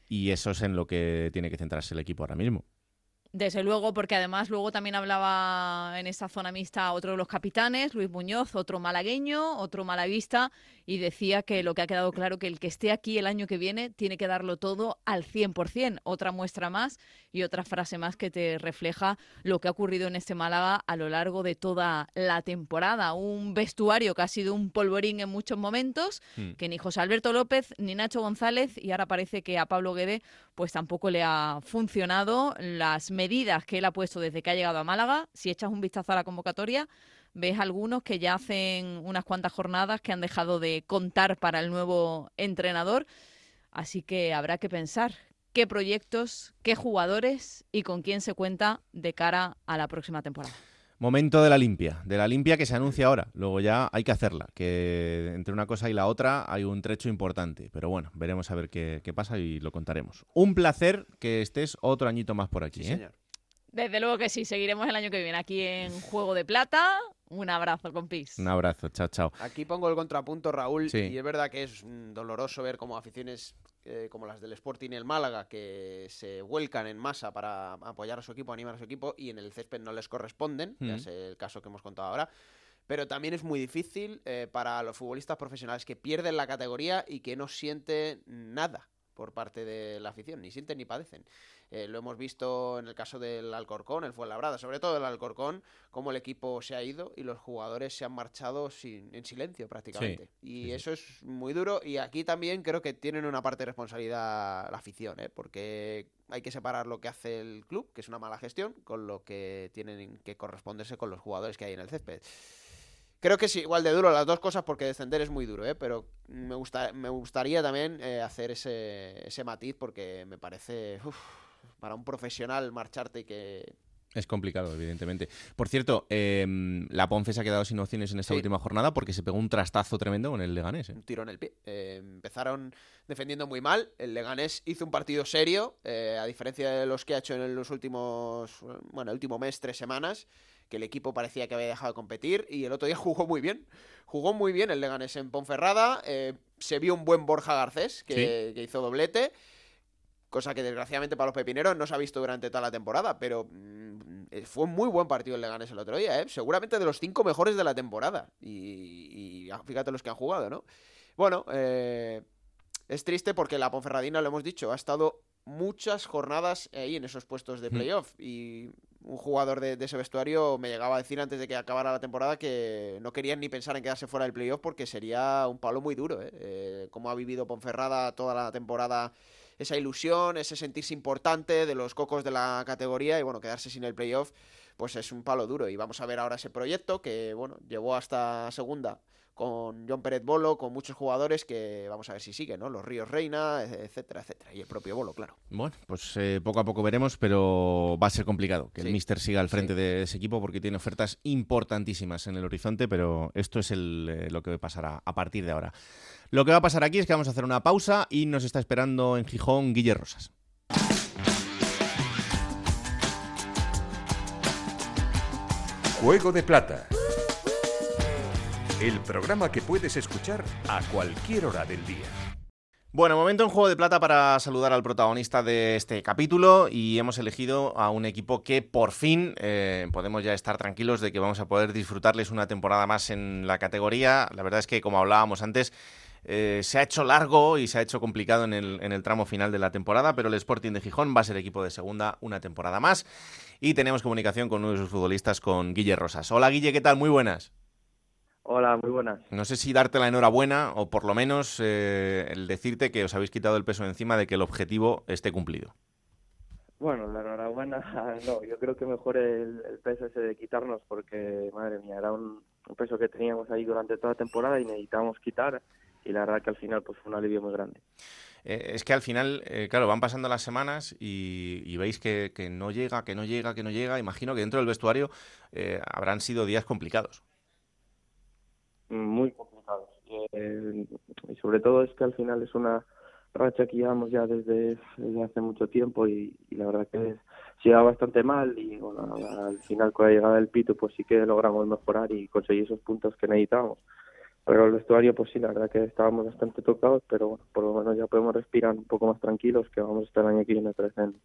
Y eso es en lo que tiene que centrarse el equipo ahora mismo. Desde luego, porque además luego también hablaba en esta zona mixta otro de los capitanes, Luis Muñoz, otro malagueño, otro malaguista, y decía que lo que ha quedado claro que el que esté aquí el año que viene tiene que darlo todo al 100%. Otra muestra más y otra frase más que te refleja lo que ha ocurrido en este Málaga a lo largo de toda la temporada. Un vestuario que ha sido un polvorín en muchos momentos, Hmm. que ni José Alberto López ni Nacho González, y ahora parece que a Pablo Guede pues tampoco le ha funcionado las medidas que él ha puesto desde que ha llegado a Málaga. Si echas un vistazo a la convocatoria, ves algunos que ya hacen unas cuantas jornadas que han dejado de contar para el nuevo entrenador. Así que habrá que pensar qué proyectos, qué jugadores y con quién se cuenta de cara a la próxima temporada. Momento de la limpia, de la limpia que se anuncia ahora. Luego ya hay que hacerla, que entre una cosa y la otra hay un trecho importante. Pero bueno, veremos a ver qué, qué pasa y lo contaremos. Un placer que estés otro añito más por aquí. ¿eh? Desde luego que sí, seguiremos el año que viene aquí en Juego de Plata. Un abrazo, compis. Un abrazo, chao, chao. Aquí pongo el contrapunto, Raúl, Sí. y es verdad que es doloroso ver como aficiones eh, como las del Sporting y el Málaga que se vuelcan en masa para apoyar a su equipo, animar a su equipo y en el césped no les corresponden, ya Mm. es el caso que hemos contado ahora. Pero también es muy difícil eh, para los futbolistas profesionales que pierden la categoría y que no sienten nada por parte de la afición, ni sienten ni padecen. Eh, lo hemos visto en el caso del Alcorcón, el Fuenlabrada, sobre todo el Alcorcón, cómo el equipo se ha ido y los jugadores se han marchado sin, en silencio prácticamente. y eso es muy duro y aquí también creo que tienen una parte de responsabilidad la afición, ¿eh? porque hay que separar lo que hace el club, que es una mala gestión, con lo que tienen que corresponderse con los jugadores que hay en el césped. Creo que es igual de duro las dos cosas porque descender es muy duro, ¿eh? pero me, gusta, me gustaría también eh, hacer ese, ese matiz porque me parece uf, para un profesional marcharte y que... Es complicado, evidentemente. Por cierto, eh, la Ponce se ha quedado sin opciones en esta Sí. última jornada porque se pegó un trastazo tremendo con el Leganés. ¿eh? un tiro en el pie. Eh, empezaron defendiendo muy mal. El Leganés hizo un partido serio, eh, a diferencia de los que ha hecho en los últimos, bueno, el último mes, tres semanas, que el equipo parecía que había dejado de competir y el otro día *laughs* jugó muy bien. Jugó muy bien el Leganés en Ponferrada. se vio un buen Borja Garcés que, que hizo doblete. Cosa que desgraciadamente para los pepineros no se ha visto durante toda la temporada, pero mm, eh, fue un muy buen partido el Leganés el otro día, ¿eh? seguramente de los cinco mejores de la temporada. Y, y ah, fíjate los que han jugado, ¿no? Bueno, eh, es triste porque la Ponferradina, lo hemos dicho, ha estado muchas jornadas ahí en esos puestos de playoff y un jugador de, de ese vestuario me llegaba a decir antes de que acabara la temporada que no querían ni pensar en quedarse fuera del playoff porque sería un palo muy duro. ¿eh? Eh, como ha vivido Ponferrada toda la temporada, esa ilusión, ese sentirse importante de los cocos de la categoría y bueno, quedarse sin el playoff, pues es un palo duro. Y vamos a ver ahora ese proyecto que bueno, llevó hasta segunda con John Pérez Bolo, con muchos jugadores que vamos a ver si siguen, ¿no? Los Ríos Reina, etcétera, etcétera. Y el propio Bolo, claro. Bueno, pues eh, poco a poco veremos, pero va a ser complicado que el. Mister siga al frente de ese equipo porque tiene ofertas importantísimas en el horizonte, pero esto es el, eh, lo que pasará a partir de ahora. Lo que va a pasar aquí es que vamos a hacer una pausa y nos está esperando en Gijón Guille Rosas. Juego de Plata. El programa que puedes escuchar a cualquier hora del día. Bueno, momento en Juego de Plata para saludar al protagonista de este capítulo y hemos elegido a un equipo que por fin eh, podemos ya estar tranquilos de que vamos a poder disfrutarles una temporada más en la categoría. La verdad es que, como hablábamos antes, eh, se ha hecho largo y se ha hecho complicado en el, en el tramo final de la temporada, pero el Sporting de Gijón va a ser equipo de segunda una temporada más y tenemos comunicación con uno de sus futbolistas, con Guille Rosas. Hola Guille, ¿qué tal? Muy buenas. Hola, muy buenas. No sé si darte la enhorabuena o por lo menos eh, el decirte que os habéis quitado el peso de encima de que el objetivo esté cumplido. Bueno, la enhorabuena, *laughs* no, yo creo que mejor el, el peso ese de quitarnos porque, madre mía, era un, un peso que teníamos ahí durante toda la temporada y necesitábamos quitar y la verdad que al final pues fue un alivio muy grande. Eh, es que al final, eh, claro, van pasando las semanas y, y veis que, que no llega, que no llega, que no llega. Imagino que dentro del vestuario eh, habrán sido días complicados. Muy complicados. Eh, y sobre todo es que al final es una racha que llevamos ya desde, desde hace mucho tiempo y, y la verdad que se iba bastante mal y bueno, al final con la llegada del Pito pues sí que logramos mejorar y conseguir esos puntos que necesitábamos. Pero el vestuario pues sí, la verdad que estábamos bastante tocados, pero bueno, por lo menos ya podemos respirar un poco más tranquilos que vamos a estar el año que viene otra vez en,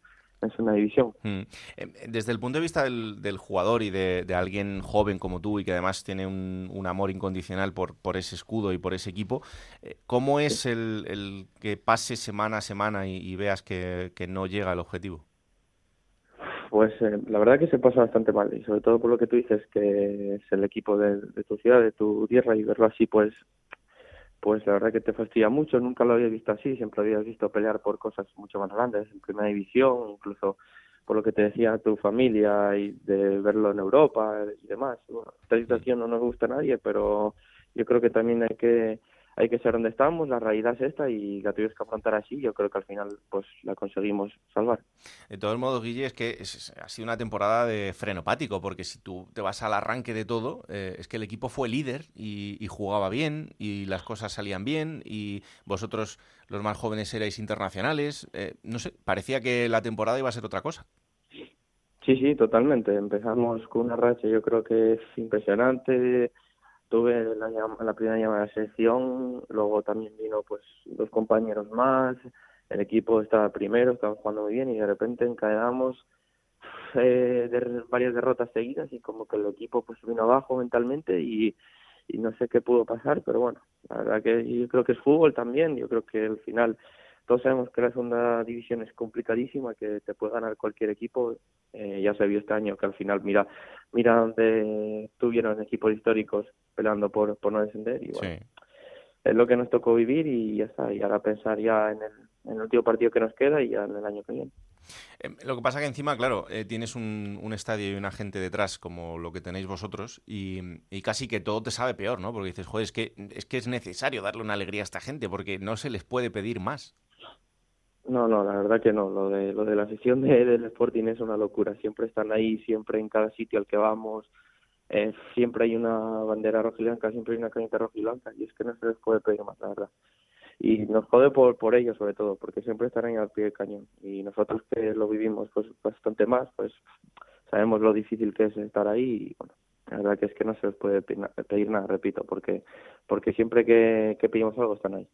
en segunda división. Mm. Eh, Desde el punto de vista del, del jugador y de, de alguien joven como tú y que además tiene un, un amor incondicional por, por ese escudo y por ese equipo, eh, ¿cómo es el, el que pase semana a semana y, y veas que, que no llega al objetivo? Pues eh, la verdad que se pasa bastante mal y sobre todo por lo que tú dices que es el equipo de, de tu ciudad, de tu tierra y verlo así pues pues la verdad que te fastidia mucho, nunca lo había visto así, siempre habías visto pelear por cosas mucho más grandes, en primera división, incluso por lo que te decía tu familia y de verlo en Europa y demás. Bueno, esta situación no nos gusta a nadie, pero yo creo que también hay que hay que ser donde estamos, la realidad es esta y la tuvimos que afrontar así, yo creo que al final pues la conseguimos salvar. De todos modos, Guille, es que es- ha sido una temporada de frenopático, porque si tú te vas al arranque de todo, eh, es que el equipo fue líder y, y jugaba bien y las cosas salían bien y vosotros, los más jóvenes, erais internacionales. eh, no sé, parecía que la temporada iba a ser otra cosa. Sí, sí, totalmente. Empezamos con una racha, yo creo que es impresionante. Tuve la, la primera llamada de selección, luego también vino pues dos compañeros más, el equipo estaba primero, estaba jugando muy bien y de repente encadenamos eh, de- varias derrotas seguidas y como que el equipo pues vino abajo mentalmente y, y no sé qué pudo pasar, pero bueno, la verdad que yo creo que es fútbol también, yo creo que al final todos sabemos que la segunda división es complicadísima, que te puede ganar cualquier equipo. Eh, ya se vio este año que al final, mira, mira donde tuvieron equipos históricos peleando por, por no descender. Y bueno, es lo que nos tocó vivir y ya está. Y ahora pensar ya en el, en el último partido que nos queda y ya en el año que viene. Eh, lo que pasa que encima, claro, eh, tienes un, un estadio y una gente detrás como lo que tenéis vosotros y, y casi que todo te sabe peor, ¿no? Porque dices, joder, es que, es que es necesario darle una alegría a esta gente porque no se les puede pedir más. No, no, la verdad que no. Lo de, lo de la sesión de, del Sporting es una locura. Siempre están ahí, siempre en cada sitio al que vamos. Eh, siempre hay una bandera roja y blanca, siempre hay una camiseta roja y blanca. Y es que no se les puede pedir más, la verdad. Y nos jode por, por ellos, sobre todo, porque siempre están ahí al pie del cañón. Y nosotros que lo vivimos pues bastante más, pues sabemos lo difícil que es estar ahí. Y bueno, la verdad que es que no se les puede pedir, na- pedir nada, repito, porque porque siempre que, que pedimos algo están ahí.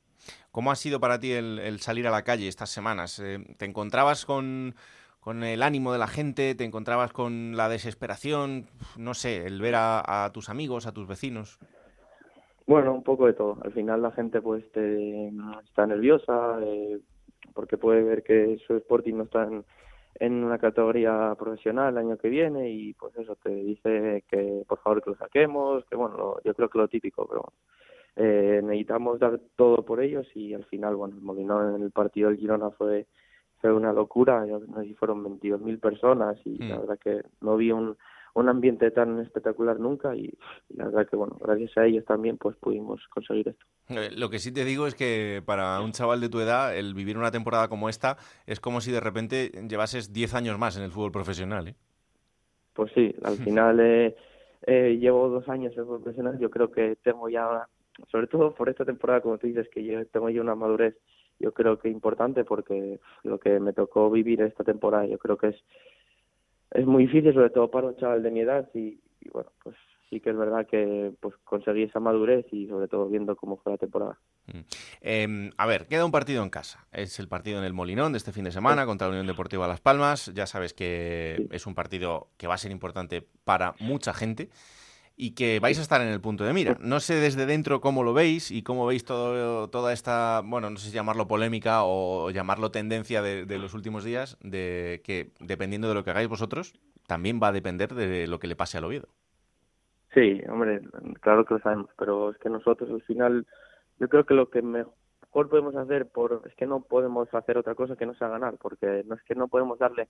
¿Cómo ha sido para ti el, el salir a la calle estas semanas? Eh, ¿Te encontrabas con, con el ánimo de la gente? ¿Te encontrabas con la desesperación? No sé, el ver a, a tus amigos, a tus vecinos. Bueno, un poco de todo. Al final la gente pues te, está nerviosa eh, porque puede ver que su Sporting no está en, en una categoría profesional el año que viene y pues eso te dice que por favor que lo saquemos, que bueno, lo- yo creo que lo típico, pero eh, necesitamos dar todo por ellos y al final, bueno, el Molinón en el partido del Girona fue fue una locura, yo no sé si fueron 22.000 personas y la verdad que no vi un, un ambiente tan espectacular nunca y, y la verdad que bueno, gracias a ellos también pues pudimos conseguir esto. Eh, Lo que sí te digo es que para un chaval de tu edad, el vivir una temporada como esta es como si de repente llevases 10 años más en el fútbol profesional. ¿eh? Pues sí, al *laughs* final eh, eh, llevo dos años en fútbol profesional, yo creo que tengo ya, sobre todo por esta temporada, como tú dices, que yo tengo ya una madurez, yo creo que importante porque lo que me tocó vivir esta temporada, yo creo que es es muy difícil, sobre todo para un chaval de mi edad y, y bueno, pues sí que es verdad que pues conseguí esa madurez y sobre todo viendo cómo fue la temporada. Eh, a ver, queda un partido en casa. Es el partido en el Molinón de este fin de semana contra la Unión Deportiva Las Palmas. Ya sabes que es un partido que va a ser importante para mucha gente y que vais a estar en el punto de mira. No sé desde dentro cómo lo veis y cómo veis todo, toda esta, bueno, no sé si llamarlo polémica o llamarlo tendencia de, los últimos días, de que dependiendo de lo que hagáis vosotros, también va a depender de lo que le pase al Oviedo. Sí, hombre, claro que lo sabemos, pero es que nosotros al final, yo creo que lo que mejor podemos hacer, por es que no podemos hacer otra cosa que no sea ganar, porque no es que no podemos darle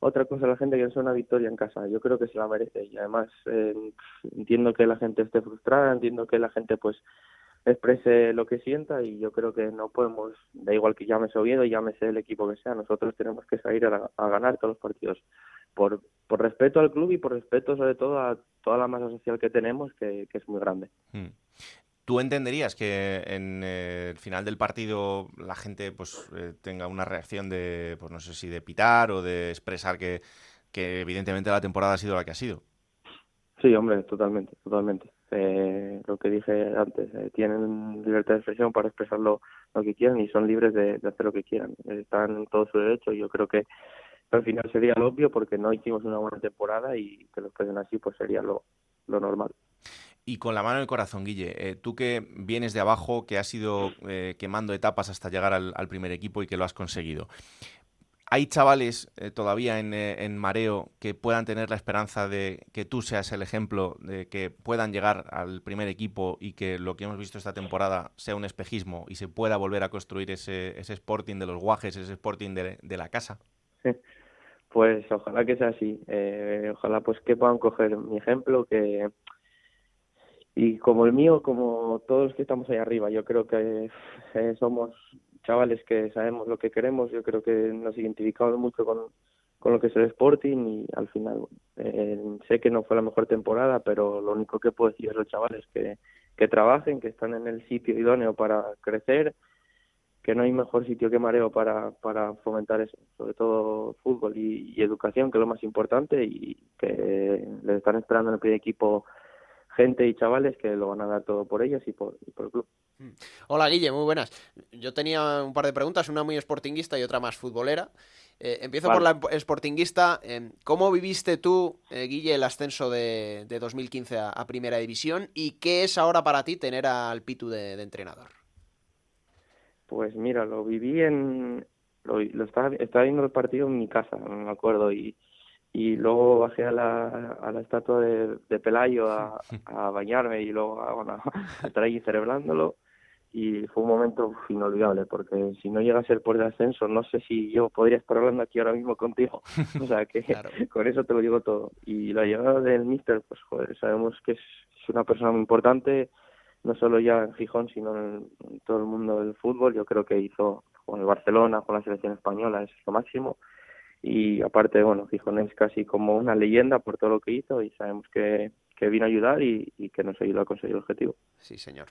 otra cosa a la gente que no sea una victoria en casa. Yo creo que se la merece y además eh, entiendo que la gente esté frustrada, entiendo que la gente pues exprese lo que sienta y yo creo que no podemos, da igual que llámese Oviedo, llámese el equipo que sea, nosotros tenemos que salir a, a ganar todos los partidos por, por respeto al club y por respeto sobre todo a toda la masa social que tenemos, que, que es muy grande. Mm. ¿Tú entenderías que en el final del partido la gente pues eh, tenga una reacción de, pues no sé si de pitar o de expresar que, que evidentemente la temporada ha sido la que ha sido? Sí, hombre, totalmente, totalmente. Eh, lo que dije antes, eh, tienen libertad de expresión para expresar lo, que quieran y son libres de, hacer lo que quieran. Están en todo su derecho y yo creo que al final sería lo obvio porque no hicimos una buena temporada y que lo expresen así pues sería lo, lo normal. Y con la mano en el corazón, Guille, eh, tú que vienes de abajo, que has ido eh, quemando etapas hasta llegar al, primer equipo y que lo has conseguido. ¿Hay chavales eh, todavía en, Mareo que puedan tener la esperanza de que tú seas el ejemplo, de que puedan llegar al primer equipo y que lo que hemos visto esta temporada sea un espejismo y se pueda volver a construir ese, Sporting de los guajes, ese Sporting de, la casa? Pues ojalá que sea así. Ojalá pues que puedan coger mi ejemplo, que y como el mío, como todos los que estamos ahí arriba, yo creo que eh, somos chavales que sabemos lo que queremos, yo creo que nos identificamos mucho con, con lo que es el Sporting y al final eh, sé que no fue la mejor temporada, pero lo único que puedo decir a los chavales que, que trabajen, que están en el sitio idóneo para crecer, que no hay mejor sitio que Mareo para, para fomentar eso, sobre todo fútbol y, y educación, que es lo más importante y que les están esperando en el primer equipo gente y chavales que lo van a dar todo por ellos y por, y por el club. Hola Guille, muy buenas. Yo tenía un par de preguntas, una muy sportinguista y otra más futbolera. Eh, empiezo vale. por la sportinguista. Eh, ¿Cómo viviste tú, eh, Guille, el ascenso de, de 2015 a, a, Primera División y qué es ahora para ti tener al Pitu de, de entrenador? Pues mira, lo viví en... Lo, lo estaba, estaba viendo el partido en mi casa, me acuerdo, y y luego bajé a la, a la estatua de, de Pelayo a, *laughs* a, bañarme y luego a, bueno, a *laughs* estar ahí celebrándolo. Y fue un momento inolvidable porque si no llega a ser por el ascenso no sé si yo podría estar hablando aquí ahora mismo contigo. *laughs* O sea que claro. con eso te lo digo todo. Y la llegada del míster pues joder sabemos que es, es una persona muy importante no solo ya en Gijón sino en, en todo el mundo del fútbol. Yo creo que hizo con el Barcelona con la selección española es lo máximo y aparte, bueno, Gijón es casi como una leyenda por todo lo que hizo y sabemos que, que vino a ayudar y, y, que nos ayudó a conseguir el objetivo. Sí, señor.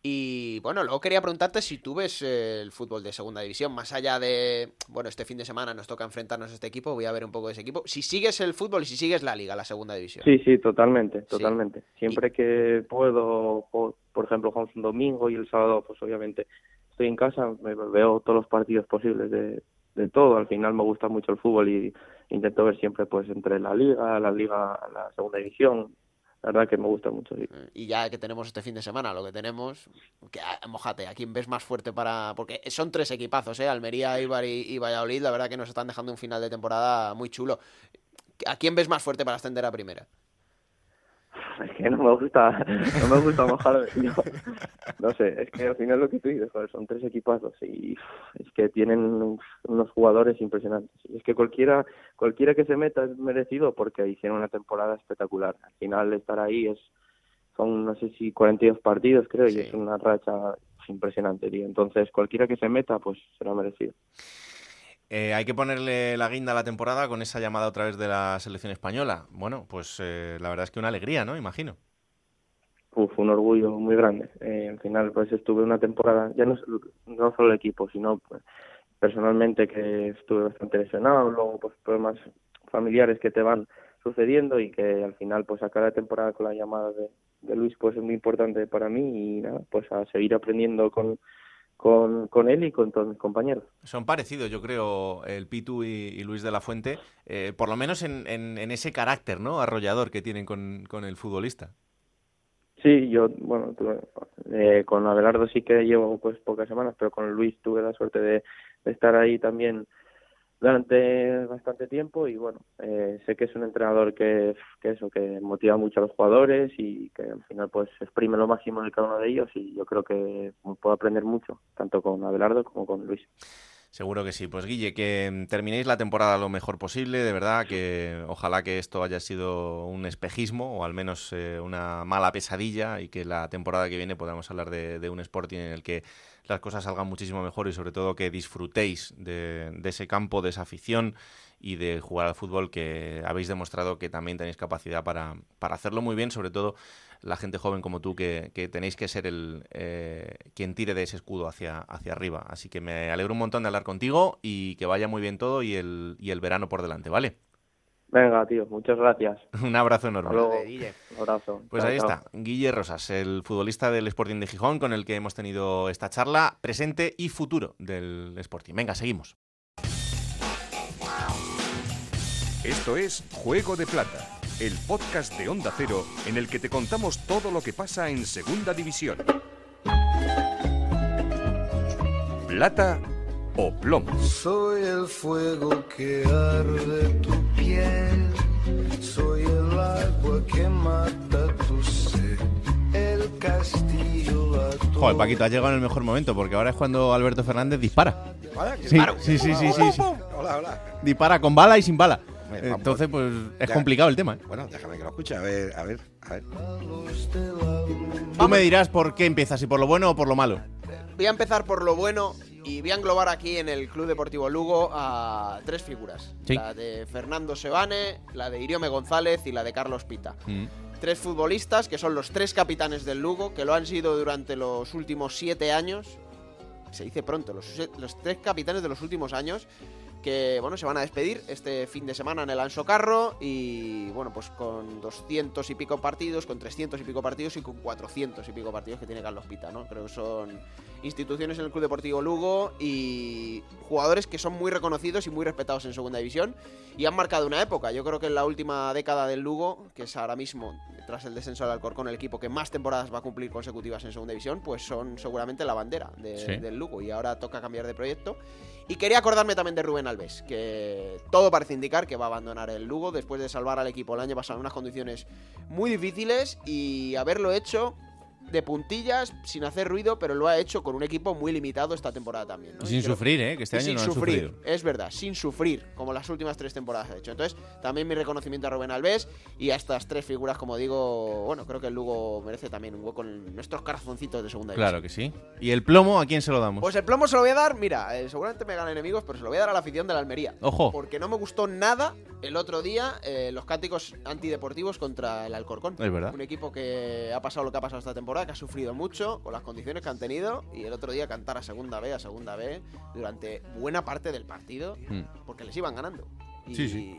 Y bueno, luego quería preguntarte si tú ves eh, el fútbol de segunda división, más allá de, bueno, este fin de semana nos toca enfrentarnos a este equipo, voy a ver un poco de ese equipo. Si sigues el fútbol y si sigues la liga, la segunda división. Sí, sí, totalmente, totalmente. Sí. Siempre y... que puedo, por ejemplo, jugamos un domingo y el sábado, pues obviamente estoy en casa, me veo todos los partidos posibles de, de todo. Al final me gusta mucho el fútbol y intento ver siempre pues entre la liga, la liga, la segunda división, la verdad que me gusta mucho. Y ya que tenemos este fin de semana, lo que tenemos, que ah, mojate, ¿a quién ves más fuerte para...? Porque son tres equipazos, ¿eh? Almería, Ibar y, y Valladolid, la verdad que nos están dejando un final de temporada muy chulo. ¿A quién ves más fuerte para ascender a primera? Es que no me gusta, no me gusta mojarme. yo. *laughs* No sé, es que al final lo que tú dices, joder, son tres equipazos y es que tienen unos, jugadores impresionantes. Y es que cualquiera, cualquiera que se meta es merecido porque hicieron una temporada espectacular. Al final estar ahí es, son no sé si 42 partidos creo y es una racha impresionante, tío. Entonces cualquiera que se meta pues será merecido. Eh, hay que ponerle la guinda a la temporada con esa llamada otra vez de la selección española. Bueno, pues eh, la verdad es que una alegría, ¿no? Imagino. Uf, un orgullo muy grande. Eh, al final, pues estuve una temporada, ya no, solo el equipo, sino pues, personalmente que estuve bastante lesionado, luego pues problemas familiares que te van sucediendo y que al final pues sacar la temporada con la llamada de, de Luis pues es muy importante para mí y nada, pues a seguir aprendiendo con, con, con él y con todos mis compañeros. Son parecidos, yo creo, el Pitu y, y Luis de la Fuente, eh, por lo menos en, en- en ese carácter, ¿no? Arrollador que tienen con, con el futbolista. Sí, yo, bueno, tuve- eh, con Abelardo sí que llevo pues pocas semanas, pero con Luis tuve la suerte de, de estar ahí también durante bastante tiempo y bueno, eh, sé que es un entrenador que, que eso, que motiva mucho a los jugadores y que al final pues exprime lo máximo de cada uno de ellos y yo creo que puedo aprender mucho, tanto con Abelardo como con Luis. Seguro que sí. Pues Guille, que mm, terminéis la temporada lo mejor posible, de verdad, que ojalá que esto haya sido un espejismo o al menos eh, una mala pesadilla y que la temporada que viene podamos hablar de, de un Sporting en el que las cosas salgan muchísimo mejor y sobre todo que disfrutéis de, ese campo, de esa afición y de jugar al fútbol que habéis demostrado que también tenéis capacidad para, para hacerlo muy bien, sobre todo la gente joven como tú, que, que tenéis que ser el eh, quien tire de ese escudo hacia, hacia arriba. Así que me alegro un montón de hablar contigo y que vaya muy bien todo y el, y el verano por delante, ¿vale? Venga, tío, muchas gracias. *laughs* Un abrazo enorme. Hasta luego. Un abrazo. Pues Chao, ahí chao. está, Guille Rosas, el futbolista del Sporting de Gijón con el que hemos tenido esta charla, presente y futuro del Sporting. Venga, seguimos. Esto es Juego de Plata, el podcast de Onda Cero en el que te contamos todo lo que pasa en Segunda División. Plata o plomo. Soy el fuego que arde tu piel, soy el agua que mata tu sed, el castillo a tu Joder, Paquito, ha llegado en el mejor momento porque ahora es cuando Alberto Fernández dispara. Que Sí, disparo. sí, sí, sí, sí, sí. Hola, hola. Dispara con bala y sin bala. Vamos. Entonces, pues es Ya. complicado el tema. ¿eh? Bueno, déjame que lo escuche, a ver, a ver, a ver. Tú me dirás por qué empiezas, si por lo bueno o por lo malo. Voy a empezar por lo bueno y voy a englobar aquí en el Club Deportivo Lugo a tres figuras. Sí. La de Fernando Sebane, la de Iriome González y la de Carlos Pita. Mm. Tres futbolistas que son los tres capitanes del Lugo, que lo han sido durante los últimos siete años. Se dice pronto, los, los tres capitanes de los últimos años que bueno, se van a despedir este fin de semana en el Anso Carro y bueno, pues con 200 y pico partidos, con 300 y pico partidos y con 400 y pico partidos que tiene Carlos Pita, ¿no? Creo que son instituciones en el Club Deportivo Lugo y jugadores que son muy reconocidos y muy respetados en Segunda División y han marcado una época. Yo creo que en la última década del Lugo, que es ahora mismo tras el descenso del Alcorcón el equipo que más temporadas va a cumplir consecutivas en Segunda División, pues son seguramente la bandera de- Sí. del Lugo y ahora toca cambiar de proyecto. Y quería acordarme también de Rubén Alves, que todo parece indicar que va a abandonar el Lugo después de salvar al equipo el año pasado en unas condiciones muy difíciles y haberlo hecho de puntillas, sin hacer ruido, pero lo ha hecho con un equipo muy limitado esta temporada también. ¿no? Y sin creo- sufrir, ¿eh? Que este año sin no han sufrir, sufrido. es verdad, sin sufrir, como las últimas tres temporadas ha hecho. Entonces, también mi reconocimiento a Rubén Alves y a estas tres figuras, como digo, bueno, creo que el Lugo merece también un hueco en nuestros corazoncitos de segunda Claro división. que sí. ¿Y el plomo a quién se lo damos? Pues el plomo se lo voy a dar, mira, eh, seguramente me ganan enemigos, pero se lo voy a dar a la afición de la Almería. Ojo. Porque no me gustó nada el otro día eh, los cánticos antideportivos contra el Alcorcón. Es verdad. Un equipo que ha pasado lo que ha pasado esta temporada, que ha sufrido mucho con las condiciones que han tenido y el otro día cantar a segunda B, a segunda B durante buena parte del partido Mm. porque les iban ganando. Y, Sí, sí.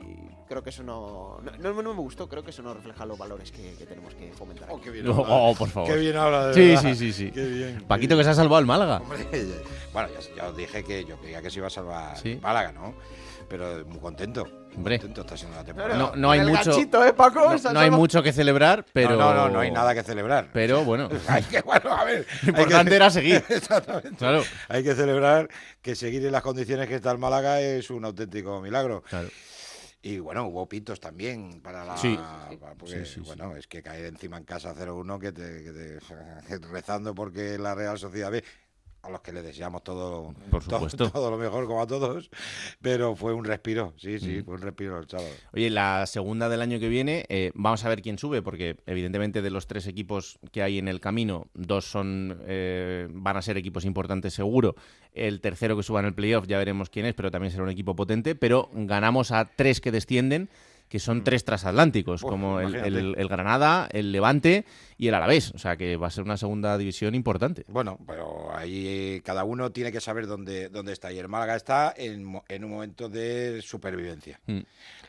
creo que eso no no, no- no me gustó, creo que eso no refleja los valores que, que tenemos que fomentar. No, oh, por favor. Qué bien habla, de Sí, verdad. sí, sí, sí. Qué bien. Paquito que se ha salvado el Málaga. Hombre, bueno, ya, ya os dije que yo creía que se iba a salvar Sí. Málaga, ¿no? Pero muy contento. Muy Hombre. contento está siendo la temporada. No, no hay El mucho. ganchito, ¿eh, Paco? no, hay mucho que celebrar, pero. No, no, no, no hay nada que celebrar. Pero *laughs* bueno. Hay que, bueno, a ver. Lo importante era seguir. *laughs* Exactamente. Claro. Hay que celebrar que seguir en las condiciones que está el Málaga es un auténtico milagro. Claro. Y bueno, hubo pitos también para la. Sí. para- porque, Sí, sí, sí. bueno, es que caer encima en casa 0-1 que te, que te- *laughs* rezando porque la Real Sociedad B. A los que le deseamos todo, Por todo- supuesto. *laughs* todo lo mejor como a todos, pero fue un respiro, sí, sí, Mm. fue un respiro el sábado. Oye, la segunda del año que viene, eh, vamos a ver quién sube, porque evidentemente de los tres equipos que hay en el camino, dos son eh, van a ser equipos importantes seguro. El tercero que suba en el playoff ya veremos quién es, pero también será un equipo potente. Pero ganamos a tres que descienden, que son tres transatlánticos, Uf, como el, imagínate. el- el Granada, el Levante y el Alavés. O sea que va a ser una segunda división importante. Bueno, pero ahí eh, cada uno tiene que saber dónde, dónde está. Y el Málaga está en, en un momento de supervivencia. Mm.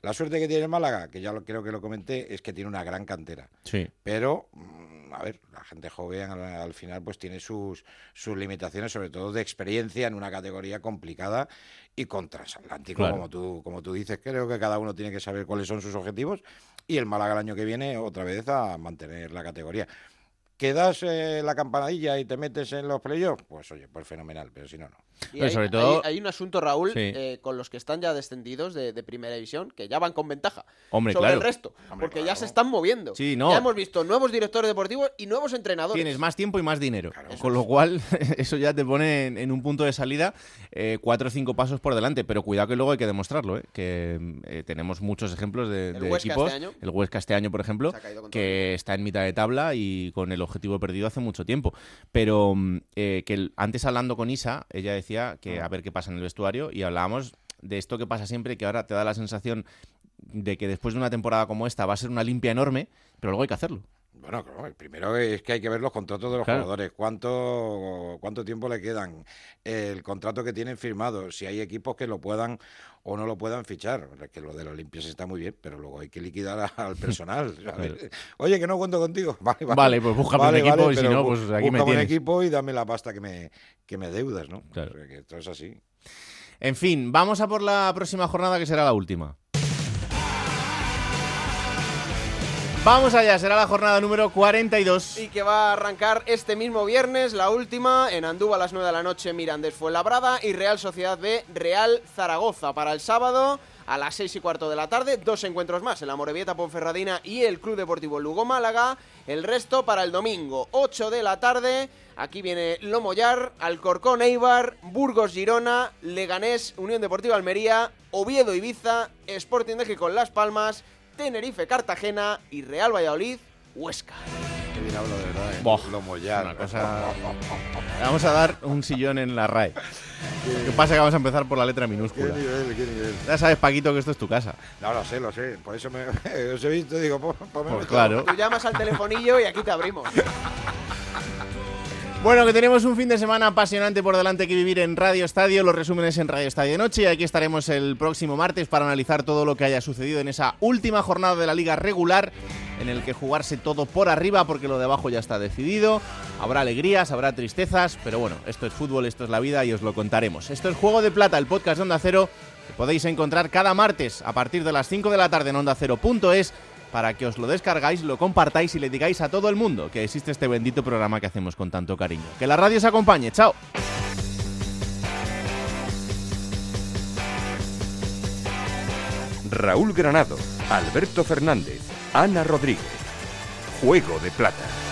La suerte que tiene el Málaga, que ya lo, creo que lo comenté, es que tiene una gran cantera. Sí. Pero, mm, a ver, la gente joven al, al final pues tiene sus, sus limitaciones, sobre todo de experiencia en una categoría complicada y con transatlántico, Claro. como, tú, como tú dices. Creo que cada uno tiene que saber cuáles son sus objetivos y el Málaga el año que viene otra vez a mantener la categoría. ¿Quedas eh, la campanadilla y te metes en los playoffs? Pues oye, pues fenomenal, pero si no, no. Y Pero hay, sobre todo- hay- hay un asunto, Raúl, Sí. eh, con los que están ya descendidos de, de primera división, que ya van con ventaja Hombre, sobre claro. el resto, porque ya se están moviendo. Sí, no. Ya hemos visto nuevos directores deportivos y nuevos entrenadores. Tienes más tiempo y más dinero. Con lo cual, *laughs* eso ya te pone en, en un punto de salida eh, cuatro o cinco pasos por delante. Pero cuidado que luego hay que demostrarlo, ¿eh? que eh, tenemos muchos ejemplos de, El de Huesca equipos. este año. El Huesca este año, por ejemplo, que está en mitad de tabla y con el objetivo perdido hace mucho tiempo. Pero mm, eh, que el- antes hablando con Isa, ella decía que a ver qué pasa en el vestuario y hablábamos de esto que pasa siempre, que ahora te da la sensación de que después de una temporada como esta va a ser una limpia enorme, pero luego hay que hacerlo. Bueno, claro, el primero es que hay que ver los contratos de los Claro. jugadores, cuánto, cuánto tiempo le quedan, el contrato que tienen firmado, si hay equipos que lo puedan o no lo puedan fichar. Que lo de los limpios está muy bien, pero luego hay que liquidar a- al personal. *laughs* Oye, que no cuento contigo. *laughs* Vale, vale. Vale, pues búscame un equipo y si no, pues aquí me búscame un tienes. equipo y dame la pasta que me, que me deudas, ¿no? Claro. O sea, que esto es así. En fin, vamos a por la próxima jornada que será la última. Vamos allá, será la jornada número 42. Y que va a arrancar este mismo viernes, la última, en Andúba a las 9 de la noche, Mirandés Fuenlabrada y Real Sociedad B, Real Zaragoza. Para el sábado, a las 6 y cuarto de la tarde, dos encuentros más, el Amorebieta Ponferradina y el Club Deportivo Lugo Málaga. El resto para el domingo, 8 de la tarde, aquí viene Lomoyar, Alcorcón Eibar, Burgos Girona, Leganés, Unión Deportiva Almería, Oviedo Ibiza, Sporting de Gijón Las Palmas, Tenerife Cartagena y Real Valladolid Huesca. Qué bien hablo de verdad. ¿eh? Buah, Lo mollar. una cosa- Vamos a dar un sillón en la RAE. Lo que pasa es que vamos a empezar por la letra Qué minúscula. nivel, qué nivel. Ya sabes, Paquito, que esto es tu casa. No, lo sé, lo sé. Por eso me, *laughs* os he visto y digo, pues, ponme Pues todo. claro. Tú llamas al telefonillo y aquí te abrimos. *laughs* Bueno, que tenemos un fin de semana apasionante por delante que vivir en Radio Estadio, los resúmenes en Radio Estadio de Noche y aquí estaremos el próximo martes para analizar todo lo que haya sucedido en esa última jornada de la liga regular en el que jugarse todo por arriba porque lo de abajo ya está decidido. Habrá alegrías, habrá tristezas, pero bueno, esto es fútbol, esto es la vida y os lo contaremos. Esto es Juego de Plata, el podcast de Onda Cero que podéis encontrar cada martes a partir de las 5 de la tarde en ondacero.es para que os lo descargáis, lo compartáis y le digáis a todo el mundo que existe este bendito programa que hacemos con tanto cariño. Que la radio os acompañe, chao. Raúl Granado, Alberto Fernández, Ana Rodríguez. Juego de Plata.